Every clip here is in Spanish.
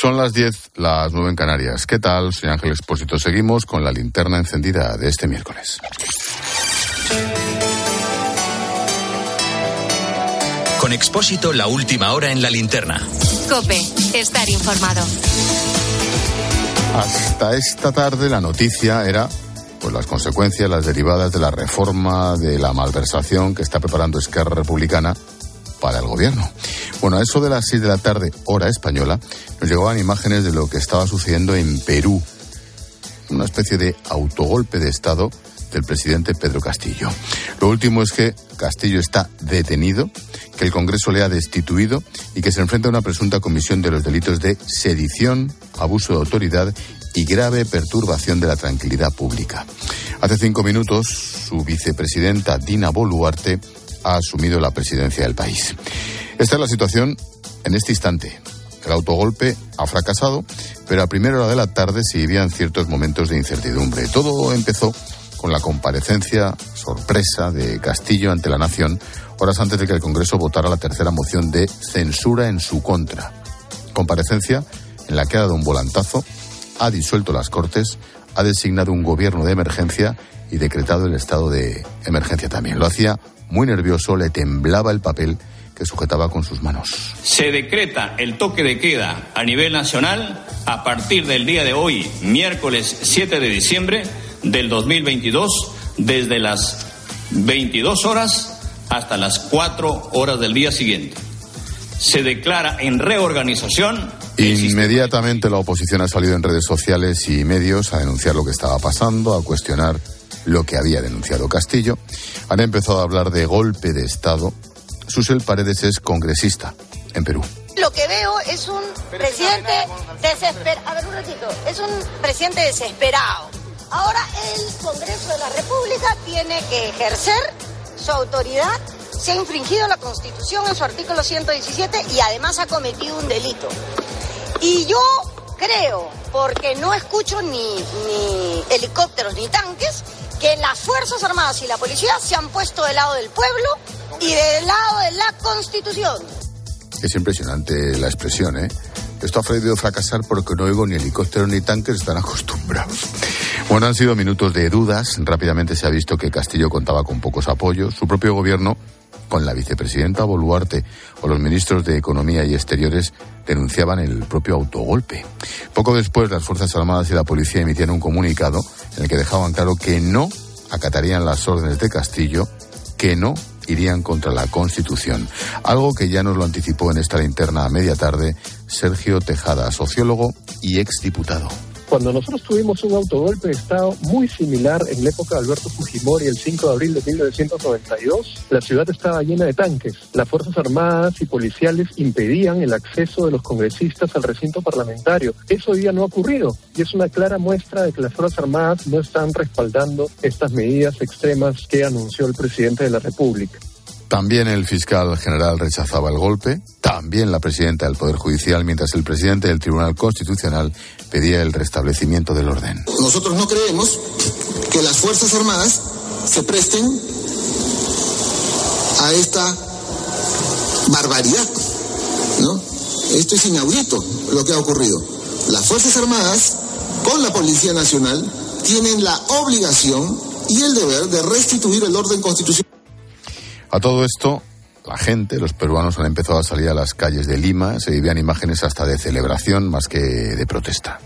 Son las 10, las 9 en Canarias. ¿Qué tal? Soy Ángel Expósito. Seguimos con la linterna encendida de este miércoles. Con Expósito, la última hora en la linterna. Cope, estar informado. Hasta esta tarde la noticia era pues las consecuencias, las derivadas de la reforma de la malversación que está preparando Esquerra Republicana para el gobierno. Bueno, a eso de las 6 de la tarde, hora española, nos llegaban imágenes de lo que estaba sucediendo en Perú. Una especie de autogolpe de Estado del presidente Pedro Castillo. Lo último es que Castillo está detenido, que el Congreso le ha destituido y que se enfrenta a una presunta comisión de los delitos de sedición, abuso de autoridad y grave perturbación de la tranquilidad pública. Hace cinco minutos, su vicepresidenta Dina Boluarte ha asumido la presidencia del país. Esta es la situación en este instante. El autogolpe ha fracasado, pero a primera hora de la tarde se vivían ciertos momentos de incertidumbre. Todo empezó con la comparecencia sorpresa de Castillo ante la Nación horas antes de que el Congreso votara la tercera moción de censura en su contra. Comparecencia en la que ha dado un volantazo, ha disuelto las Cortes, ha designado un gobierno de emergencia y decretado el estado de emergencia también. Lo hacía muy nervioso, le temblaba el papel que sujetaba con sus manos. Se decreta el toque de queda a nivel nacional a partir del día de hoy, miércoles 7 de diciembre del 2022, desde las 22 horas hasta las 4 horas del día siguiente. Se declara en reorganización. Inmediatamente la oposición ha salido en redes sociales y medios a denunciar lo que estaba pasando, a cuestionar lo que había denunciado Castillo. Han empezado a hablar de golpe de Estado. Susel Paredes es congresista en Perú. Lo que veo es un presidente desesperado. A ver, un ratito. Es un presidente desesperado. Ahora el Congreso de la República tiene que ejercer su autoridad. Se ha infringido la Constitución en su artículo 117 y además ha cometido un delito. Y yo creo, porque no escucho ni, ni helicópteros ni tanques, que las Fuerzas Armadas y la policía se han puesto del lado del pueblo y del lado de la Constitución. Es impresionante la expresión, ¿eh? Esto ha debido fracasar porque no oigo ni helicópteros ni tanques, están acostumbrados. Bueno, han sido minutos de dudas. Rápidamente se ha visto que Castillo contaba con pocos apoyos. Su propio gobierno, con la vicepresidenta Boluarte o los ministros de Economía y Exteriores, denunciaban el propio autogolpe. Poco después, las Fuerzas Armadas y la policía emitieron un comunicado en el que dejaban claro que no acatarían las órdenes de Castillo, que no irían contra la Constitución. Algo que ya nos lo anticipó en esta linterna a media tarde Sergio Tejada, sociólogo y exdiputado. Cuando nosotros tuvimos un autogolpe de Estado muy similar en la época de Alberto Fujimori, el 5 de abril de 1992, la ciudad estaba llena de tanques. Las Fuerzas Armadas y policiales impedían el acceso de los congresistas al recinto parlamentario. Eso hoy día no ha ocurrido y es una clara muestra de que las Fuerzas Armadas no están respaldando estas medidas extremas que anunció el presidente de la República. También el fiscal general rechazaba el golpe, también la presidenta del Poder Judicial, mientras el presidente del Tribunal Constitucional pedía el restablecimiento del orden. Nosotros no creemos que las Fuerzas Armadas se presten a esta barbaridad, ¿no? Esto es inaudito lo que ha ocurrido. Las Fuerzas Armadas, con la Policía Nacional, tienen la obligación y el deber de restituir el orden constitucional. A todo esto, la gente, los peruanos han empezado a salir a las calles de Lima, se vivían imágenes hasta de celebración más que de protesta.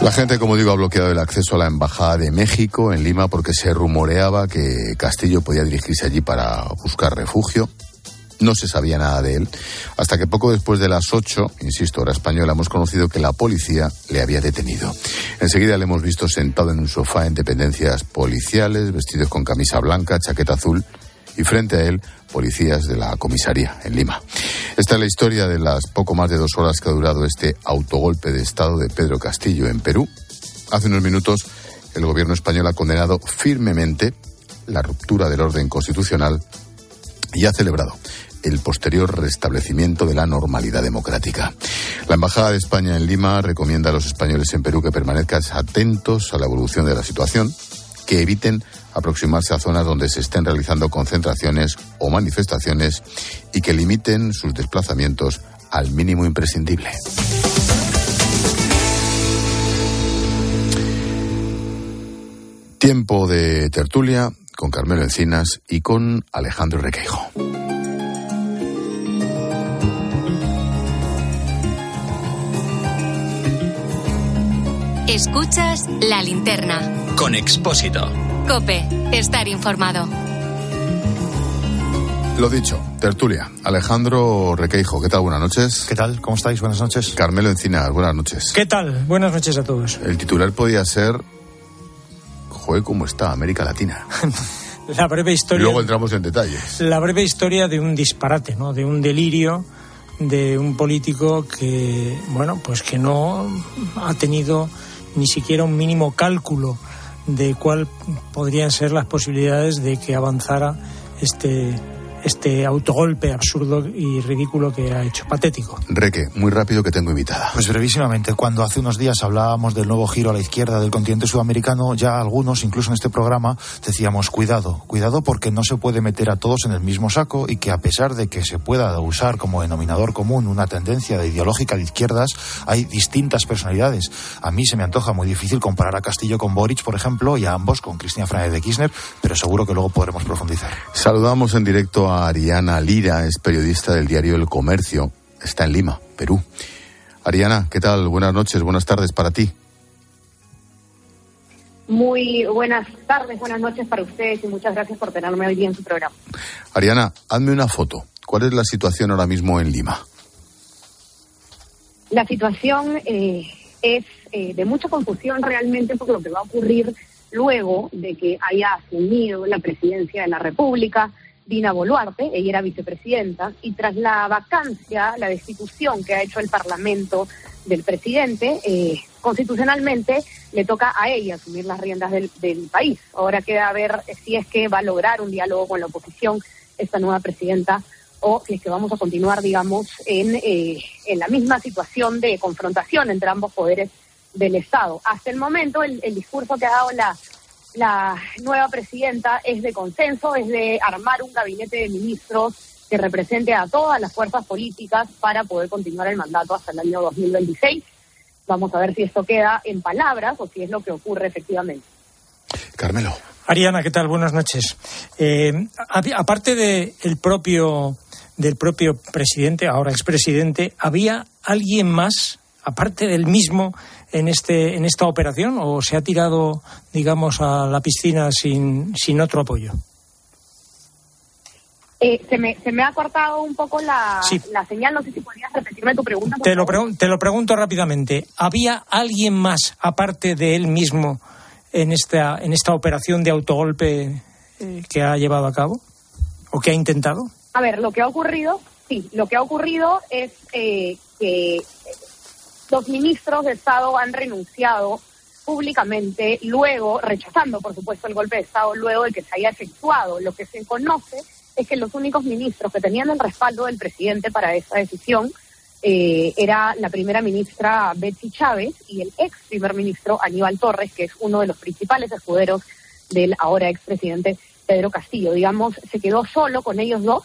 La gente, como digo, ha bloqueado el acceso a la Embajada de México en Lima porque se rumoreaba que Castillo podía dirigirse allí para buscar refugio. No se sabía nada de él, hasta que poco después de las 8, insisto, hora española, hemos conocido que la policía le había detenido. Enseguida le hemos visto sentado en un sofá en dependencias policiales, vestidos con camisa blanca, chaqueta azul, y frente a él policías de la comisaría en Lima. Esta es la historia de las poco más de dos horas que ha durado este autogolpe de Estado de Pedro Castillo en Perú. Hace unos minutos el gobierno español ha condenado firmemente la ruptura del orden constitucional y ha celebrado el posterior restablecimiento de la normalidad democrática. La Embajada de España en Lima recomienda a los españoles en Perú que permanezcan atentos a la evolución de la situación que eviten aproximarse a zonas donde se estén realizando concentraciones o manifestaciones y que limiten sus desplazamientos al mínimo imprescindible. Tiempo de tertulia con Carmelo Encinas y con Alejandro Requeijo. Escuchas la linterna. Con Expósito. Cope, estar informado. Lo dicho, tertulia. Alejandro Requeijo, ¿qué tal? Buenas noches. ¿Qué tal? ¿Cómo estáis? Buenas noches. Carmelo Encinas, buenas noches. ¿Qué tal? Buenas noches a todos. El titular podía ser Joder, ¿cómo está América Latina? la breve historia. Luego entramos en detalles. La breve historia de un disparate, ¿no? De un delirio de un político que, bueno, pues que no ha tenido ni siquiera un mínimo cálculo de cuál podrían ser las posibilidades de que avanzara este este autogolpe absurdo y ridículo que ha hecho, patético. Reque, muy rápido que tengo invitada. Pues brevísimamente, cuando hace unos días hablábamos del nuevo giro a la izquierda del continente sudamericano, ya algunos, incluso en este programa, decíamos cuidado, cuidado porque no se puede meter a todos en el mismo saco y que a pesar de que se pueda usar como denominador común una tendencia de ideológica de izquierdas, hay distintas personalidades. A mí se me antoja muy difícil comparar a Castillo con Boric, por ejemplo, y a ambos con Cristina Fernández de Kirchner, pero seguro que luego podremos profundizar. Saludamos en directo Ariana Lira, es periodista del diario El Comercio. Está en Lima, Perú. Ariana, ¿qué tal? Buenas noches, buenas tardes para ti. Muy buenas tardes, buenas noches para ustedes y muchas gracias por tenerme hoy día en su programa. Ariana, hazme una foto. ¿Cuál es la situación ahora mismo en Lima? La situación eh, es eh, de mucha confusión realmente por lo que va a ocurrir luego de que haya asumido la presidencia de la República Dina Boluarte, ella era vicepresidenta, y tras la vacancia, la destitución que ha hecho el Parlamento del presidente, eh, constitucionalmente le toca a ella asumir las riendas del, país. Ahora queda ver si es que va a lograr un diálogo con la oposición esta nueva presidenta o si es que vamos a continuar, digamos, en, eh, en la misma situación de confrontación entre ambos poderes del Estado. Hasta el momento, el discurso que ha dado la la nueva presidenta es de consenso, es de armar un gabinete de ministros que represente a todas las fuerzas políticas para poder continuar el mandato hasta el año 2026. Vamos a ver si esto queda en palabras o si es lo que ocurre efectivamente. Carmelo. Ariana, ¿qué tal? Buenas noches. Eh, aparte de propio del propio presidente, ahora expresidente, ¿había alguien más, aparte del mismo, en, este, en esta operación o se ha tirado, digamos, a la piscina sin, sin otro apoyo? Eh, se, me, se me ha cortado un poco la, la señal, no sé si podrías repetirme tu pregunta. Te lo, te lo pregunto rápidamente. ¿Había alguien más, aparte de él mismo, en esta, en esta operación de autogolpe eh, que ha llevado a cabo o que ha intentado? A ver, lo que ha ocurrido, sí, lo que ha ocurrido es eh, que los ministros de Estado han renunciado públicamente, luego, rechazando, por supuesto, el golpe de Estado, luego de que se haya efectuado. Lo que se conoce es que los únicos ministros que tenían el respaldo del presidente para esa decisión eh, era la primera ministra Betsy Chávez y el ex primer ministro Aníbal Torres, que es uno de los principales escuderos del ahora expresidente Pedro Castillo. Digamos, se quedó solo con ellos dos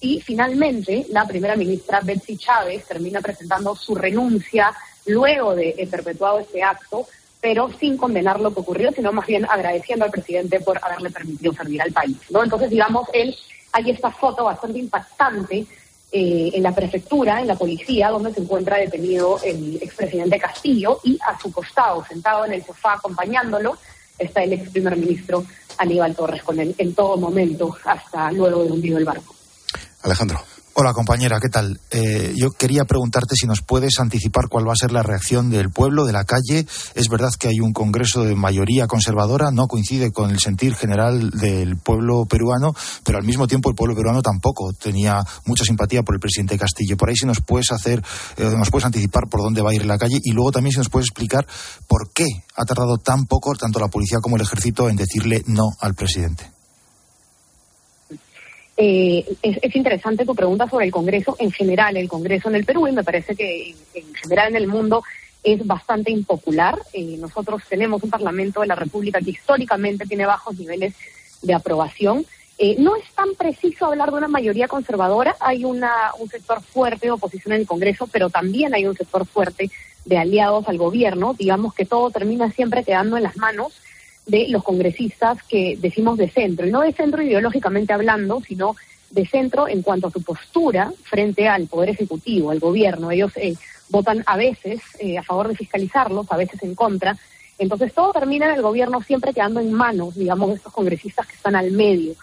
y finalmente la primera ministra Betsy Chávez termina presentando su renuncia luego de perpetuado este acto, pero sin condenar lo que ocurrió, sino más bien agradeciendo al presidente por haberle permitido servir al país. ¿no? Entonces, digamos, él, hay esta foto bastante impactante eh, en la prefectura, en la policía, donde se encuentra detenido el expresidente Castillo y a su costado, sentado en el sofá acompañándolo, está el ex primer ministro Aníbal Torres con él en todo momento hasta luego de hundido el barco. Alejandro. Hola compañera, ¿qué tal? Eh, yo quería preguntarte si nos puedes anticipar cuál va a ser la reacción del pueblo, de la calle. Es verdad que hay un Congreso de mayoría conservadora, no coincide con el sentir general del pueblo peruano, pero al mismo tiempo el pueblo peruano tampoco tenía mucha simpatía por el presidente Castillo. Por ahí si nos puedes hacer, eh, nos puedes anticipar por dónde va a ir la calle y luego también si nos puedes explicar por qué ha tardado tan poco tanto la policía como el ejército en decirle no al presidente. Eh, es, interesante tu pregunta sobre el Congreso en general, el Congreso en el Perú, y me parece que en general en el mundo es bastante impopular. Eh, nosotros tenemos un Parlamento de la República que históricamente tiene bajos niveles de aprobación. Eh, no es tan preciso hablar de una mayoría conservadora. Hay una, un sector fuerte de oposición en el Congreso, pero también hay un sector fuerte de aliados al gobierno. Digamos que todo termina siempre quedando en las manos de los congresistas que decimos de centro, y no de centro ideológicamente hablando, sino de centro en cuanto a su postura frente al Poder Ejecutivo, al gobierno. Ellos eh, votan a veces eh, a favor de fiscalizarlos, a veces en contra. Entonces todo termina en el gobierno siempre quedando en manos, digamos, de estos congresistas que están al medio.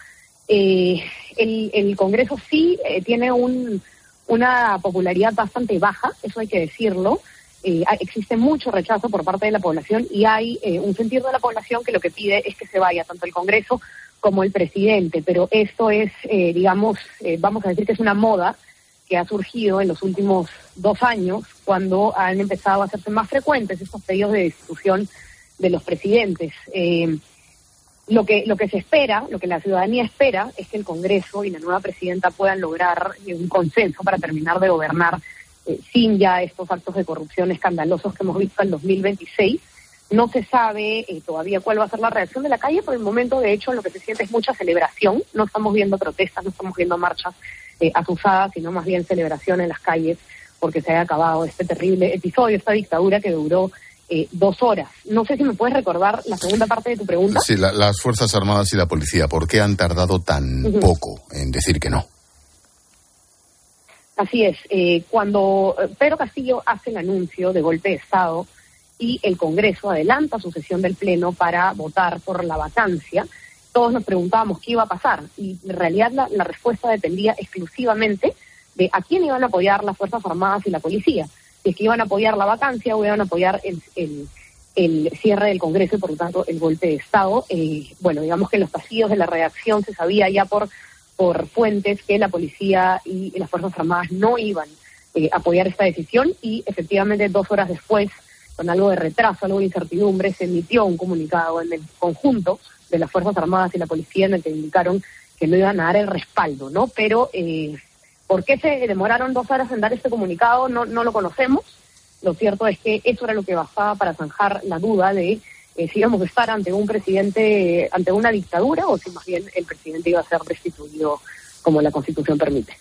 Eh, el, Congreso sí eh, tiene un, una popularidad bastante baja, eso hay que decirlo. Existe mucho rechazo por parte de la población y hay un sentido de la población que lo que pide es que se vaya tanto el Congreso como el presidente. Pero esto es, digamos, vamos a decir que es una moda que ha surgido en los últimos dos años, cuando han empezado a hacerse más frecuentes estos pedidos de destitución de los presidentes. Eh, lo que lo que se espera, lo que la ciudadanía espera, es que el Congreso y la nueva presidenta puedan lograr eh, un consenso para terminar de gobernar eh, sin ya estos actos de corrupción escandalosos que hemos visto en 2026. No se sabe todavía cuál va a ser la reacción de la calle. Por el momento, de hecho, lo que se siente es mucha celebración. No estamos viendo protestas, no estamos viendo marchas eh, sino más bien celebración en las calles porque se haya acabado este terrible episodio, esta dictadura que duró eh, dos horas. No sé si me puedes recordar la segunda parte de tu pregunta. Sí, las Fuerzas Armadas y la policía, ¿por qué han tardado tan poco en decir que no? Así es, eh, cuando eh, Pedro Castillo hace el anuncio de golpe de Estado y el Congreso adelanta su sesión del Pleno para votar por la vacancia, todos nos preguntábamos qué iba a pasar y en realidad la, respuesta dependía exclusivamente de a quién iban a apoyar las Fuerzas Armadas y la policía. Si es que iban a apoyar la vacancia o iban a apoyar el, el, cierre del Congreso y por lo tanto el golpe de Estado. Eh, bueno, digamos que los pasillos de la redacción se sabía ya por, por fuentes que la policía y las Fuerzas Armadas no iban eh, a apoyar esta decisión y efectivamente dos horas después, con algo de retraso, algo de incertidumbre, se emitió un comunicado en el conjunto de las Fuerzas Armadas y la Policía en el que indicaron que no iban a dar el respaldo, ¿no? Pero eh, ¿por qué se demoraron dos horas en dar este comunicado? No, no lo conocemos. Lo cierto es que eso era lo que bastaba para zanjar la duda de eh, si íbamos a estar ante un presidente, ante una dictadura o si más bien el presidente iba a ser restituido como la Constitución permite.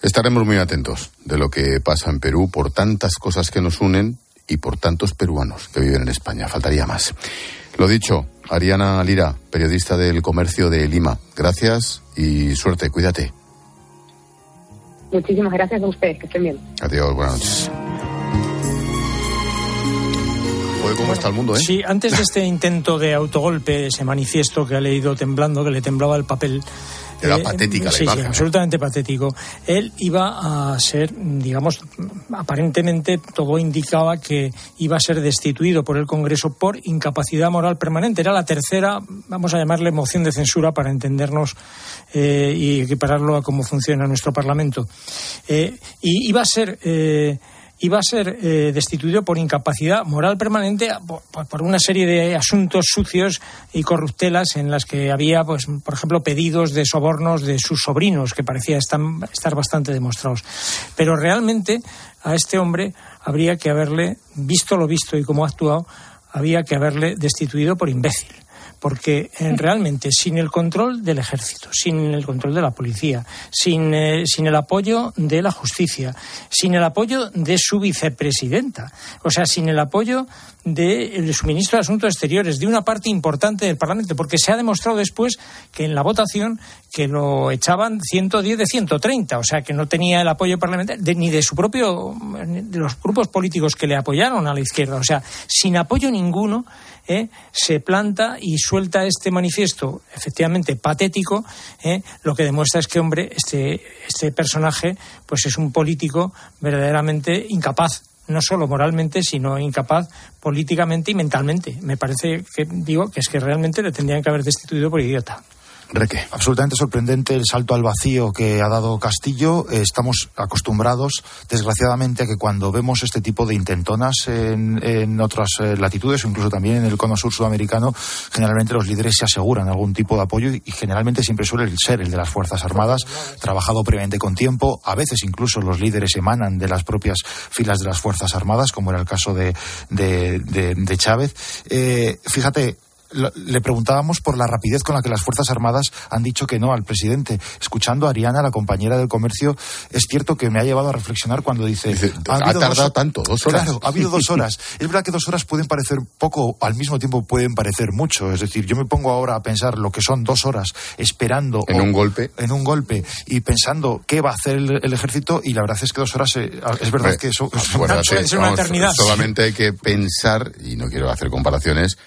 Estaremos muy atentos de lo que pasa en Perú por tantas cosas que nos unen y por tantos peruanos que viven en España. Faltaría más. Lo dicho, Ariana Lira, periodista del comercio de Lima. Gracias y suerte, cuídate. Muchísimas gracias a ustedes, que estén bien. Adiós, buenas noches. ¿Cómo está el mundo, eh? Sí, antes de este intento de autogolpe, ese manifiesto que ha leído temblando, que le temblaba el papel, era eh, patética la sí, imagen. Sí, absolutamente patético. Él iba a ser, digamos, aparentemente todo indicaba que iba a ser destituido por el Congreso por incapacidad moral permanente. Era la tercera, vamos a llamarle moción de censura para entendernos eh, y equipararlo a cómo funciona nuestro Parlamento. Eh, y iba a ser iba a ser eh, destituido por incapacidad moral permanente por, una serie de asuntos sucios y corruptelas en las que había, pues, por ejemplo, pedidos de sobornos de sus sobrinos, que parecía estar, estar bastante demostrados. Pero realmente a este hombre habría que haberle, visto lo visto y cómo ha actuado, había que haberle destituido por imbécil porque eh, realmente sin el control del ejército, sin el control de la policía, sin, eh, sin el apoyo de la justicia, sin el apoyo de su vicepresidenta, o sea, sin el apoyo de, su ministro de Asuntos Exteriores, de una parte importante del Parlamento, porque se ha demostrado después que en la votación que lo echaban 110 de 130, o sea, que no tenía el apoyo parlamentario ni de su propio, de los grupos políticos que le apoyaron a la izquierda, o sea, sin apoyo ninguno ¿eh? se planta y suelta este manifiesto efectivamente patético, ¿eh? lo que demuestra es que, hombre, este, este personaje pues es un político verdaderamente incapaz no solo moralmente, sino incapaz políticamente y mentalmente. Me parece que digo que es que realmente le tendrían que haber destituido por idiota. Reque. Absolutamente sorprendente el salto al vacío que ha dado Castillo. Eh, estamos acostumbrados, desgraciadamente, a que cuando vemos este tipo de intentonas en, en otras eh, latitudes o incluso también en el cono sur sudamericano, generalmente los líderes se aseguran algún tipo de apoyo y, generalmente siempre suele ser el de las Fuerzas Armadas, trabajado previamente con tiempo. A veces incluso los líderes emanan de las propias filas de las Fuerzas Armadas, como era el caso de, de, de, de Chávez. Eh, fíjate, le preguntábamos por la rapidez con la que las Fuerzas Armadas han dicho que no al presidente. Escuchando a Ariana, la compañera del comercio, es cierto que me ha llevado a reflexionar cuando dice... Dice, ha, tardado dos... tanto, dos horas. Claro, ha habido dos horas. es verdad que dos horas pueden parecer poco, al mismo tiempo pueden parecer mucho. Es decir, yo me pongo ahora a pensar lo que son dos horas esperando... En o, un golpe. En un golpe y pensando qué va a hacer el, el ejército y la verdad es que dos horas eh, es verdad que eso acuérdate, suele ser una vamos, eternidad. Solamente hay que pensar, y no quiero hacer comparaciones,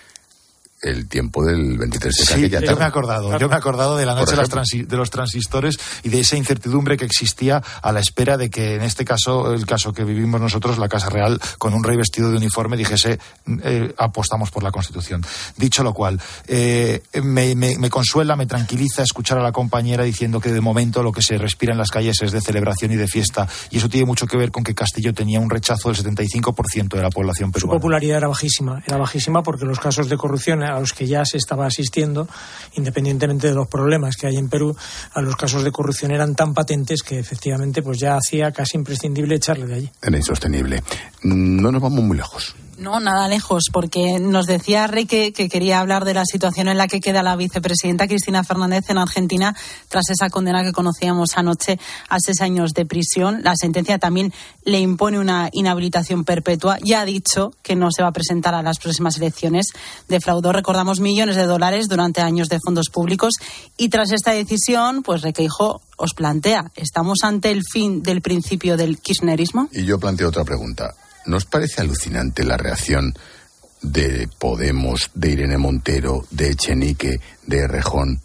el tiempo del 23 de Sí, aquella yo me he acordado, yo me he acordado de la noche de los, ejemplo. transi- de los transistores y de esa incertidumbre que existía a la espera de que en este caso, el caso que vivimos nosotros, la Casa Real, con un rey vestido de uniforme, dijese eh, apostamos por la Constitución. Dicho lo cual, eh, me, me- me consuela, me tranquiliza escuchar a la compañera diciendo que de momento lo que se respira en las calles es de celebración y de fiesta y eso tiene mucho que ver con que Castillo tenía un rechazo del 75% de la población Su peruana. popularidad era bajísima, era bajísima porque los casos de corrupción a los que ya se estaba asistiendo, independientemente de los problemas que hay en Perú, a los casos de corrupción eran tan patentes que efectivamente pues ya hacía casi imprescindible echarle de allí. Era insostenible. No nos vamos muy lejos. No, nada lejos, porque nos decía Rey que, que quería hablar de la situación en la que queda la vicepresidenta Cristina Fernández en Argentina tras esa condena que conocíamos anoche a seis años de prisión. La sentencia también le impone una inhabilitación perpetua. Ya ha dicho que no se va a presentar a las próximas elecciones. Defraudó, recordamos, millones de dólares durante años de fondos públicos y tras esta decisión, pues Requeijo os plantea, ¿estamos ante el fin del principio del kirchnerismo? Y yo planteo otra pregunta. ¿Nos parece alucinante la reacción de Podemos, de Irene Montero, de Echenique, de Rejón?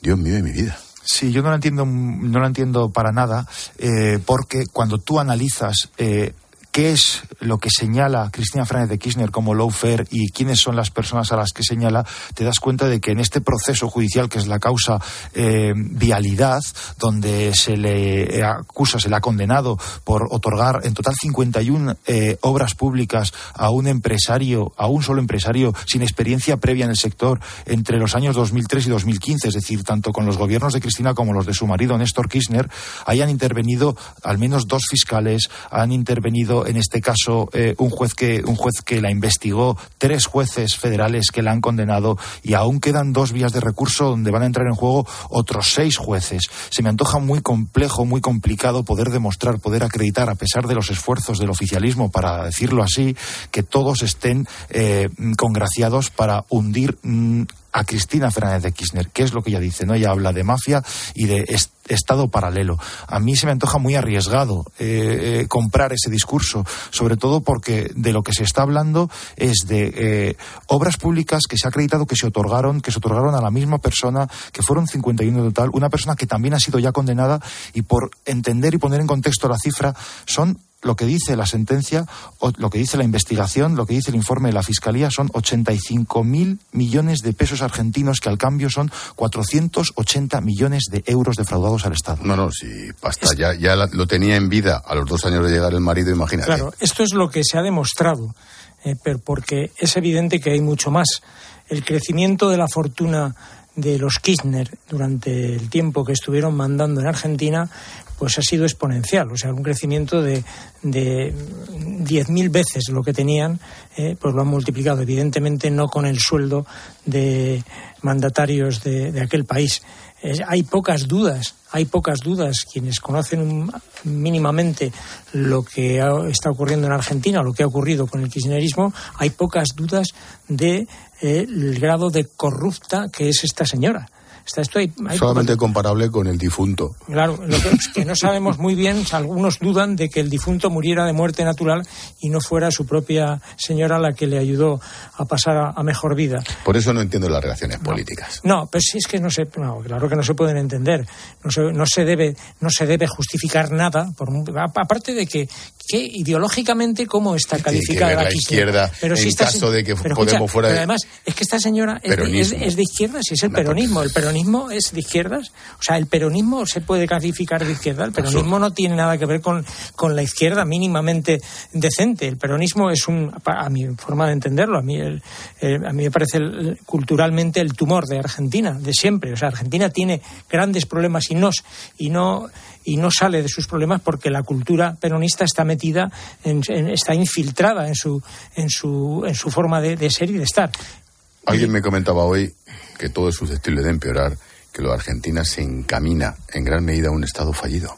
Dios mío de mi vida. Sí, yo no lo entiendo, no lo entiendo para nada, eh, porque cuando tú analizas eh, qué es lo que señala Cristina Fernández de Kirchner como lawfare y quiénes son las personas a las que señala, te das cuenta de que en este proceso judicial, que es la causa eh, vialidad, donde se le acusa, se le ha condenado por otorgar en total 51 eh, obras públicas a un empresario, a un solo empresario sin experiencia previa en el sector entre los años 2003 y 2015, es decir, tanto con los gobiernos de Cristina como los de su marido Néstor Kirchner, hayan intervenido al menos dos fiscales, han intervenido en este caso eh, un juez que un juez que la investigó, tres jueces federales que la han condenado y aún quedan dos vías de recurso donde van a entrar en juego otros seis jueces. Se me antoja muy complejo, muy complicado poder demostrar, poder acreditar, a pesar de los esfuerzos del oficialismo, para decirlo así, que todos estén eh, congraciados para hundir mm, a Cristina Fernández de Kirchner, que es lo que ella dice, ¿no? Ella habla de mafia y de est Estado paralelo. A mí se me antoja muy arriesgado eh, eh, comprar ese discurso, sobre todo porque de lo que se está hablando es de eh, obras públicas que se ha acreditado que se otorgaron, que se otorgaron a la misma persona, que fueron 51 en total, una persona que también ha sido ya condenada y por entender y poner en contexto la cifra son lo que dice la sentencia, lo que dice la investigación, lo que dice el informe de la Fiscalía son 85 mil millones de pesos argentinos, que al cambio son 480 millones de euros defraudados al Estado. No, no, si basta, ya, ya lo tenía en vida a los dos años de llegar el marido, imagínate. Claro, esto es lo que se ha demostrado, eh, pero porque es evidente que hay mucho más. El crecimiento de la fortuna de los Kirchner durante el tiempo que estuvieron mandando en Argentina, pues ha sido exponencial, o sea, un crecimiento de, de 10.000 veces lo que tenían, eh, pues lo han multiplicado, evidentemente no con el sueldo de mandatarios de, de aquel país. Hay pocas dudas, hay pocas dudas. Quienes conocen mínimamente lo que ha- está ocurriendo en Argentina, lo que ha ocurrido con el kirchnerismo, hay pocas dudas del grado de corrupta que es esta señora. Esto hay- hay Solamente comparable con el difunto. Claro, lo que, es que no sabemos muy bien, algunos dudan de que el difunto muriera de muerte natural y no fuera su propia señora la que le ayudó a pasar a, a mejor vida. Por eso no entiendo las reacciones políticas. No, pero sí es que no se, no, claro que no se pueden entender. No se, no se debe, no se debe justificar nada. Por, aparte de que que ideológicamente cómo está calificada la, izquierda pero en caso de que Podemos fuera pero además es que esta señora es, es, de izquierdas si es el peronismo. El peronismo es de izquierdas. O sea el peronismo se puede calificar de izquierda. El peronismo no tiene nada que ver con, con la izquierda mínimamente decente. El peronismo es un a mi forma de entenderlo a mí a mí me parece culturalmente el tumor de Argentina de siempre. O sea Argentina tiene grandes problemas y no y no y no sale de sus problemas porque la cultura peronista está metida, está infiltrada en su, en su, en su forma de, ser y de estar. Alguien me comentaba hoy que todo es susceptible de empeorar, que lo Argentina se encamina en gran medida a un Estado fallido.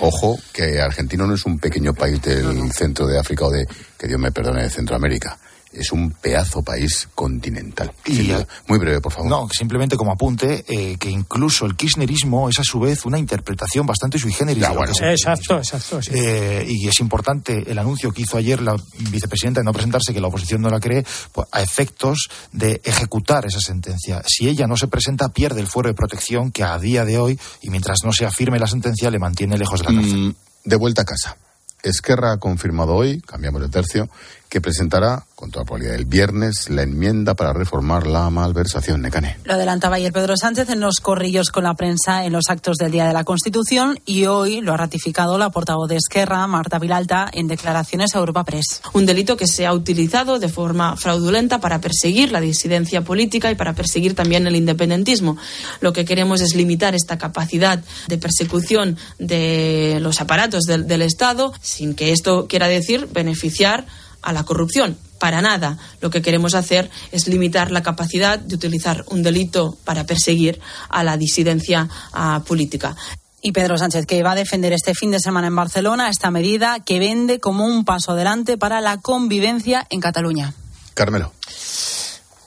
Ojo, que Argentina no es un pequeño país del centro de África o de, que Dios me perdone, de Centroamérica es un pedazo país continental. Y, muy breve, por favor. No, simplemente como apunte, eh, que incluso el kirchnerismo es a su vez una interpretación bastante sui generis. exacto, exacto. Eh, y es importante el anuncio que hizo ayer la vicepresidenta de no presentarse, que la oposición no la cree, pues, a efectos de ejecutar esa sentencia. Si ella no se presenta, pierde el fuero de protección que a día de hoy, y mientras no se afirme la sentencia, le mantiene lejos de la cárcel. Mm, de vuelta a casa. Esquerra ha confirmado hoy, cambiamos de tercio, que presentará, con toda probabilidad el viernes, la enmienda para reformar la malversación. Necane. Lo adelantaba ayer Pedro Sánchez en los corrillos con la prensa en los actos del Día de la Constitución y hoy lo ha ratificado la portavoz de Esquerra, Marta Vilalta, en declaraciones a Europa Press. Un delito que se ha utilizado de forma fraudulenta para perseguir la disidencia política y para perseguir también el independentismo. Lo que queremos es limitar esta capacidad de persecución de los aparatos del, del Estado, sin que esto quiera decir beneficiar a la corrupción. Para nada. Lo que queremos hacer es limitar la capacidad de utilizar un delito para perseguir a la disidencia política. Y Pedro Sánchez, que va a defender este fin de semana en Barcelona esta medida que vende como un paso adelante para la convivencia en Cataluña. Carmelo.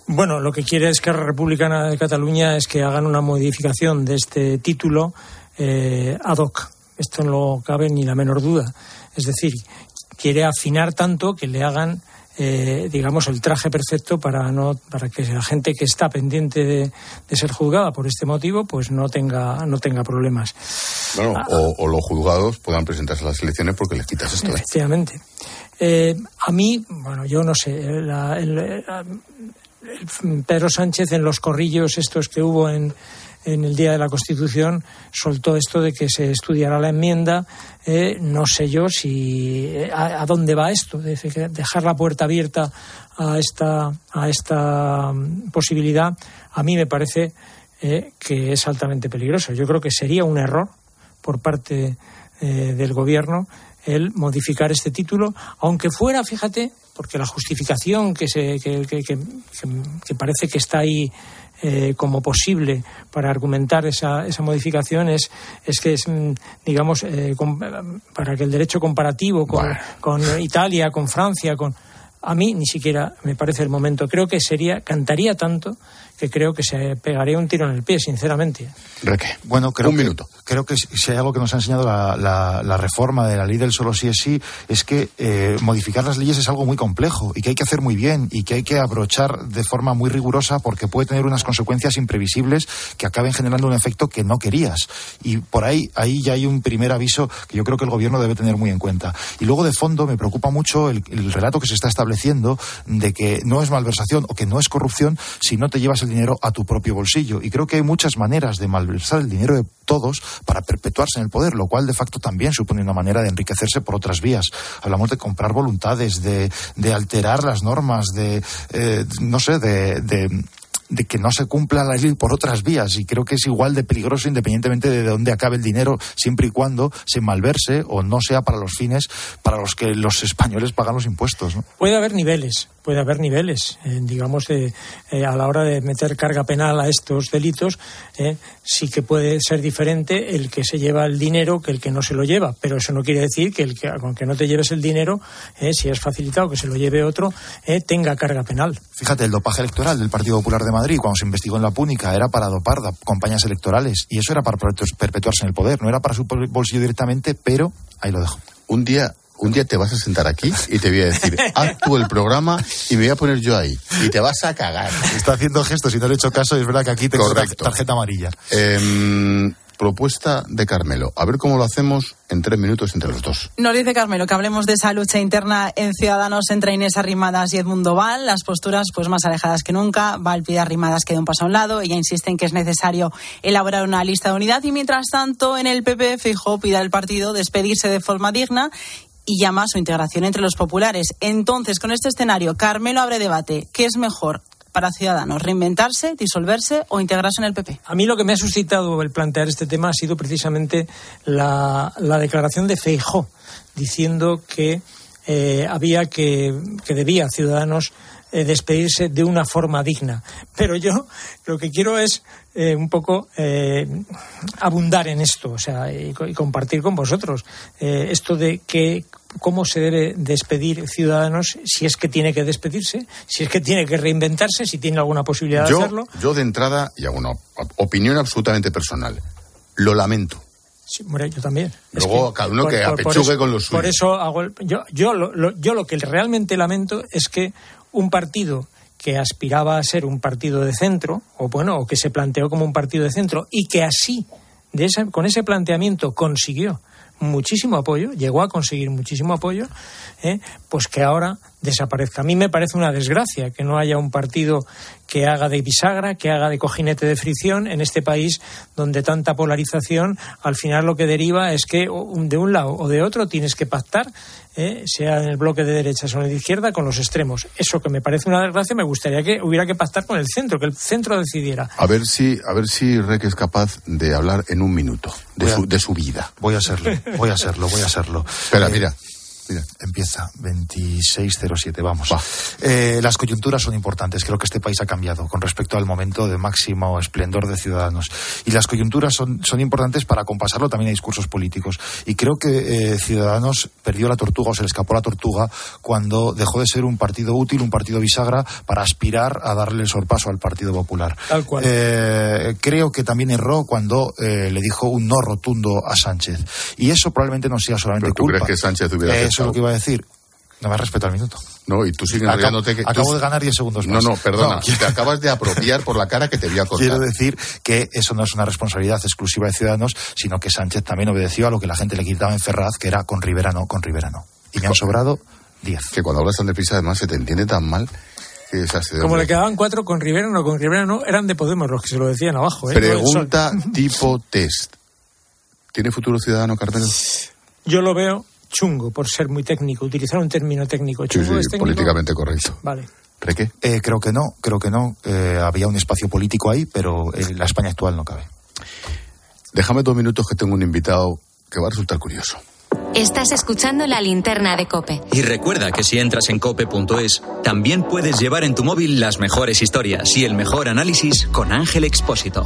Bueno, lo que quiere es que la Republicana de Cataluña es que hagan una modificación de este título eh, ad hoc. Esto no cabe ni la menor duda. Es decir, quiere afinar tanto que le hagan eh, digamos el traje perfecto para no para que la gente que está pendiente de, ser juzgada por este motivo pues no tenga no tenga problemas. Bueno, ah, o, los juzgados puedan presentarse a las elecciones porque les quitas esto ¿eh? efectivamente. Eh, a mí bueno yo no sé el, Pedro Sánchez en los corrillos estos que hubo en en el Día de la Constitución soltó esto de que se estudiará la enmienda. Eh, no sé yo si eh, a, dónde va esto, de dejar la puerta abierta a esta, a esta mm, posibilidad. A mí me parece eh, que es altamente peligroso. Yo creo que sería un error por parte del Gobierno el modificar este título, aunque fuera, fíjate, porque la justificación que, se, que, que, que parece que está ahí eh, como posible para argumentar esa, esa modificación es, es que es, mm, digamos, eh, para que el derecho comparativo con, con Italia, con Francia, con a mí ni siquiera me parece el momento. Creo que sería, cantaría tanto que creo que se pegaría un tiro en el pie, sinceramente. Bueno, creo un que, minuto. Creo que si hay algo que nos ha enseñado la, la, reforma de la ley del solo sí es sí, es que eh, modificar las leyes es algo muy complejo y que hay que hacer muy bien y que hay que abrochar de forma muy rigurosa porque puede tener unas consecuencias imprevisibles que acaben generando un efecto que no querías. Y por ahí, ahí ya hay un primer aviso que yo creo que el gobierno debe tener muy en cuenta. Y luego, de fondo, me preocupa mucho el, el relato que se está estableciendo de que no es malversación o que no es corrupción si no te llevas el dinero a tu propio bolsillo. Y creo que hay muchas maneras de malversar el dinero de todos para perpetuarse en el poder, lo cual de facto también supone una manera de enriquecerse por otras vías. Hablamos de comprar voluntades, de, alterar las normas, de, eh, no sé, de de que no se cumpla la ley por otras vías y creo que es igual de peligroso independientemente de dónde acabe el dinero, siempre y cuando se malverse o no sea para los fines para los que los españoles pagan los impuestos. Puede haber niveles, puede haber niveles, eh, digamos, eh, a la hora de meter carga penal a estos delitos, eh, sí que puede ser diferente el que se lleva el dinero que el que no se lo lleva, pero eso no quiere decir que el que, con que no te lleves el dinero, si es facilitado que se lo lleve otro, tenga carga penal. Fíjate, el dopaje electoral del Partido Popular de Madrid cuando se investigó en la Púnica, era para dopar campañas electorales y eso era para perpetuarse en el poder, no era para su bolsillo directamente, pero ahí lo dejo. Un día un día te vas a sentar aquí y te voy a decir, haz tú el programa y me voy a poner yo ahí. Y te vas a cagar. Está haciendo gestos y no le he hecho caso y es verdad que aquí tengo tarjeta amarilla. Em, propuesta de Carmelo. A ver cómo lo hacemos en tres minutos entre los dos. Nos dice Carmelo que hablemos de esa lucha interna en Ciudadanos entre Inés Arrimadas y Edmundo Val. Las posturas pues más alejadas que nunca. Val pide Arrimadas que dé un paso a un lado. Ella insiste en que es necesario elaborar una lista de unidad. Y mientras tanto, en el PP, Fijó pide al partido despedirse de forma digna y llama a su integración entre los populares. Entonces, con este escenario, Carmelo abre debate. ¿Qué es mejor? para Ciudadanos? ¿Reinventarse, disolverse o integrarse en el PP? A mí lo que me ha suscitado el plantear este tema ha sido precisamente la, declaración de Feijó, diciendo que eh, había que, que debía Ciudadanos eh, despedirse de una forma digna. Pero yo lo que quiero es eh, un poco eh, abundar en esto, o sea, y, compartir con vosotros esto de que cómo se debe despedir ciudadanos si es que tiene que despedirse, si es que tiene que reinventarse, si tiene alguna posibilidad de hacerlo. Yo de entrada, y hago una opinión absolutamente personal, lo lamento. Sí, yo también. Luego cada uno que apechugue con los suyos. Por eso hago yo, yo, yo lo que realmente lamento es que un partido que aspiraba a ser un partido de centro, o bueno, o que se planteó como un partido de centro, y que así, de con ese planteamiento, consiguió muchísimo apoyo, llegó a conseguir muchísimo apoyo, ¿eh? pues que ahora desaparezca. A mí me parece una desgracia que no haya un partido que haga de bisagra, que haga de cojinete de fricción en este país donde tanta polarización al final lo que deriva es que de un lado o de otro tienes que pactar, ¿eh? sea en el bloque de derechas o en el de izquierda, con los extremos. Eso que me parece una desgracia, me gustaría que hubiera que pactar con el centro, que el centro decidiera. A ver si, a ver si Reque es capaz de hablar en un minuto de, su, de su vida. Voy a hacerlo, voy a hacerlo, voy a hacerlo. Espera, eh, mira. Empieza, 2607, vamos. Eh, las coyunturas son importantes. Creo que este país ha cambiado con respecto al momento de máximo esplendor de ciudadanos. Y las coyunturas son, son importantes para compasarlo también a discursos políticos. Y creo que eh, Ciudadanos perdió la tortuga o se le escapó la tortuga cuando dejó de ser un partido útil, un partido bisagra, para aspirar a darle el sorpaso al Partido Popular. Tal cual. Eh, creo que también erró cuando le dijo un no rotundo a Sánchez. Y eso probablemente no sea solamente ¿Pero tú culpa. crees que Sánchez hubiera Eso es lo que iba a decir. No me respeto al minuto. No, y tú sigues acabo, que... Acabo de ganar 10 segundos más. No, no, perdona. te acabas de apropiar por la cara que te voy a. Quiero decir que eso no es una responsabilidad exclusiva de Ciudadanos, sino que Sánchez también obedeció a lo que la gente le quitaba en Ferraz, que era con Rivera no, con Rivera no. Y me han sobrado 10. Que cuando hablas tan deprisa, además, se te entiende tan mal. Que Como le quedaban cuatro con Rivera no, con Rivera no, eran de Podemos los que se lo decían abajo. ¿eh? Pregunta tipo test. ¿Tiene futuro ciudadano Carmelo? Yo lo veo chungo, por ser muy técnico, utilizar un término técnico. ¿Chungo sí, políticamente correcto. Vale. ¿Requé? Eh, creo que no, creo que no. Eh, había un espacio político ahí, pero en la España actual no cabe. Déjame dos minutos que tengo un invitado que va a resultar curioso. Estás escuchando la linterna de Cope. Y recuerda que si entras en cope.es, también puedes llevar en tu móvil las mejores historias y el mejor análisis con Ángel Expósito.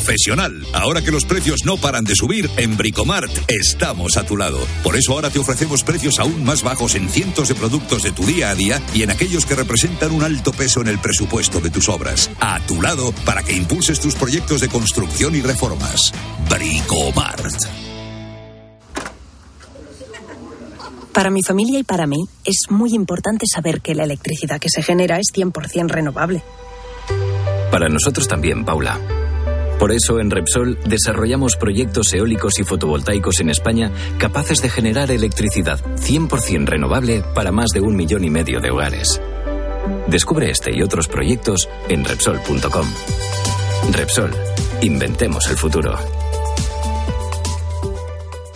Profesional. Ahora que los precios no paran de subir, en Bricomart estamos a tu lado. Por eso ahora te ofrecemos precios aún más bajos en cientos de productos de tu día a día y en aquellos que representan un alto peso en el presupuesto de tus obras. A tu lado para que impulses tus proyectos de construcción y reformas. Bricomart. Para mi familia y para mí es muy importante saber que la electricidad que se genera es 100% renovable. Para nosotros también, Paula. Por eso en Repsol desarrollamos proyectos eólicos y fotovoltaicos en España capaces de generar electricidad 100% renovable para más de un millón y medio de hogares. Descubre este y otros proyectos en Repsol.com. Repsol, inventemos el futuro.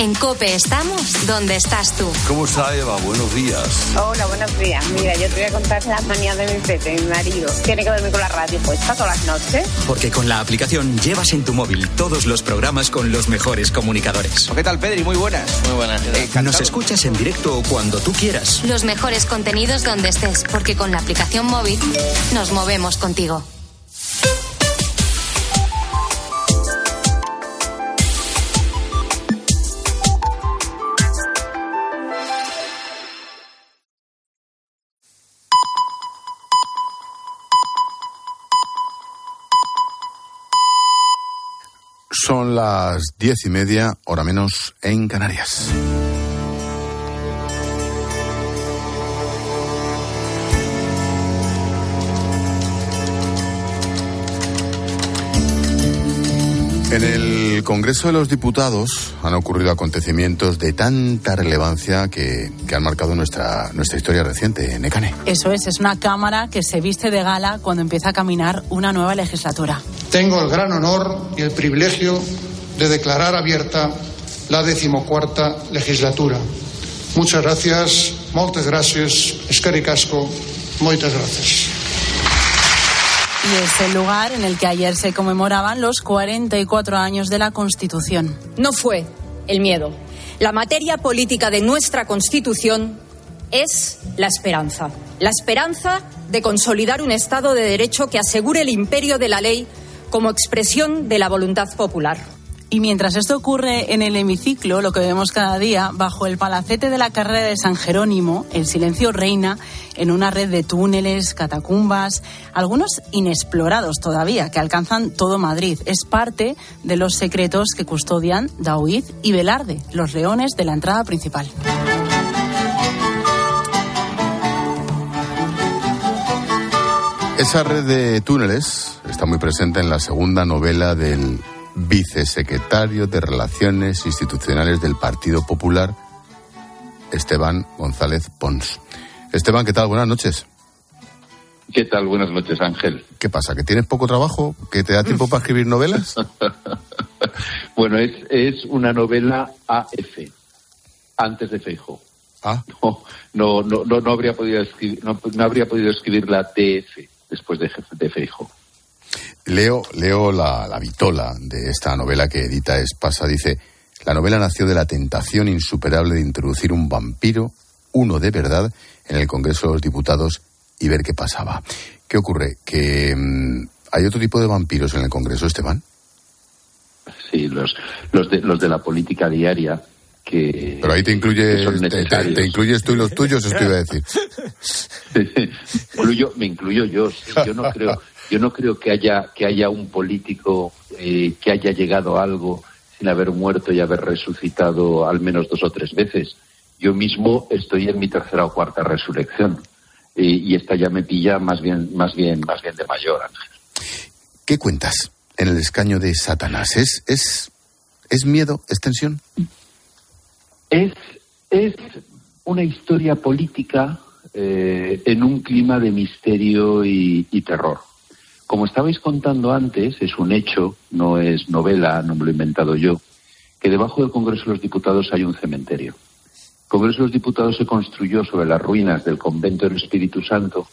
En Cope estamos donde estás tú. ¿Cómo está Eva? Buenos días. Hola, buenos días. Mira, yo te voy a contar las manías de mi pepe, mi marido. Tiene que dormir con la radio puesta todas las noches. Porque con la aplicación llevas en tu móvil todos los programas con los mejores comunicadores. ¿Qué tal, Pedri? Muy buenas. Muy buenas. Nos escuchas en directo o cuando tú quieras. Los mejores contenidos donde estés, porque con la aplicación móvil nos movemos contigo. Son las diez y media, hora menos, en Canarias. Congreso de los Diputados han ocurrido acontecimientos de tanta relevancia que, que han marcado nuestra, nuestra historia reciente, Necane. Eso es, es una Cámara que se viste de gala cuando empieza a caminar una nueva legislatura. Tengo el gran honor y el privilegio de declarar abierta la decimocuarta legislatura. Muchas gracias, moltes gracias, escaricasco, muchas gracias. Y es el lugar en el que ayer se conmemoraban los 44 años de la Constitución. No fue el miedo. La materia política de nuestra Constitución es la esperanza. La esperanza de consolidar un Estado de Derecho que asegure el imperio de la ley como expresión de la voluntad popular. Y mientras esto ocurre en el hemiciclo, lo que vemos cada día, bajo el palacete de la carrera de San Jerónimo, el silencio reina en una red de túneles, catacumbas, algunos inexplorados todavía, que alcanzan todo Madrid. Es parte de los secretos que custodian Daoíz y Velarde, los leones de la entrada principal. Esa red de túneles está muy presente en la segunda novela del vicesecretario de Relaciones Institucionales del Partido Popular, Esteban González Pons. Esteban, ¿qué tal? Buenas noches. ¿Qué tal? Buenas noches, Ángel. ¿Qué pasa? ¿Que tienes poco trabajo? ¿Que te da tiempo para escribir novelas? bueno, es, es una novela AF, antes de Feijo. Ah. No, no, no, no, habría podido escribir, no, no habría podido escribir la DF después de, de Feijo. Leo, leo la, la vitola de esta novela que edita Espasa. Dice, la novela nació de la tentación insuperable de introducir un vampiro, uno de verdad, en el Congreso de los Diputados y ver qué pasaba. ¿Qué ocurre? ¿Que mm, hay otro tipo de vampiros en el Congreso, Esteban? Sí, los, los, de, los de la política diaria. Que, Pero ahí te, incluye, que son te, te- te incluyes tú y los tuyos, esto iba a decir. me incluyo yo. Yo no creo, yo no creo que haya que haya un político eh, que haya llegado a algo sin haber muerto y haber resucitado al menos dos o tres veces. Yo mismo estoy en mi tercera o cuarta resurrección eh, y esta ya me pilla más bien, más bien, más bien de mayor. Ángel. ¿Qué cuentas en el escaño de Satanás? ¿Es, es, es miedo? ¿Es tensión? Es, es una historia política eh, en un clima de misterio y, y terror. Como estabais contando antes, es un hecho, no es novela, no me lo he inventado yo, que debajo del Congreso de los Diputados hay un cementerio. El Congreso de los Diputados se construyó sobre las ruinas del convento del Espíritu Santo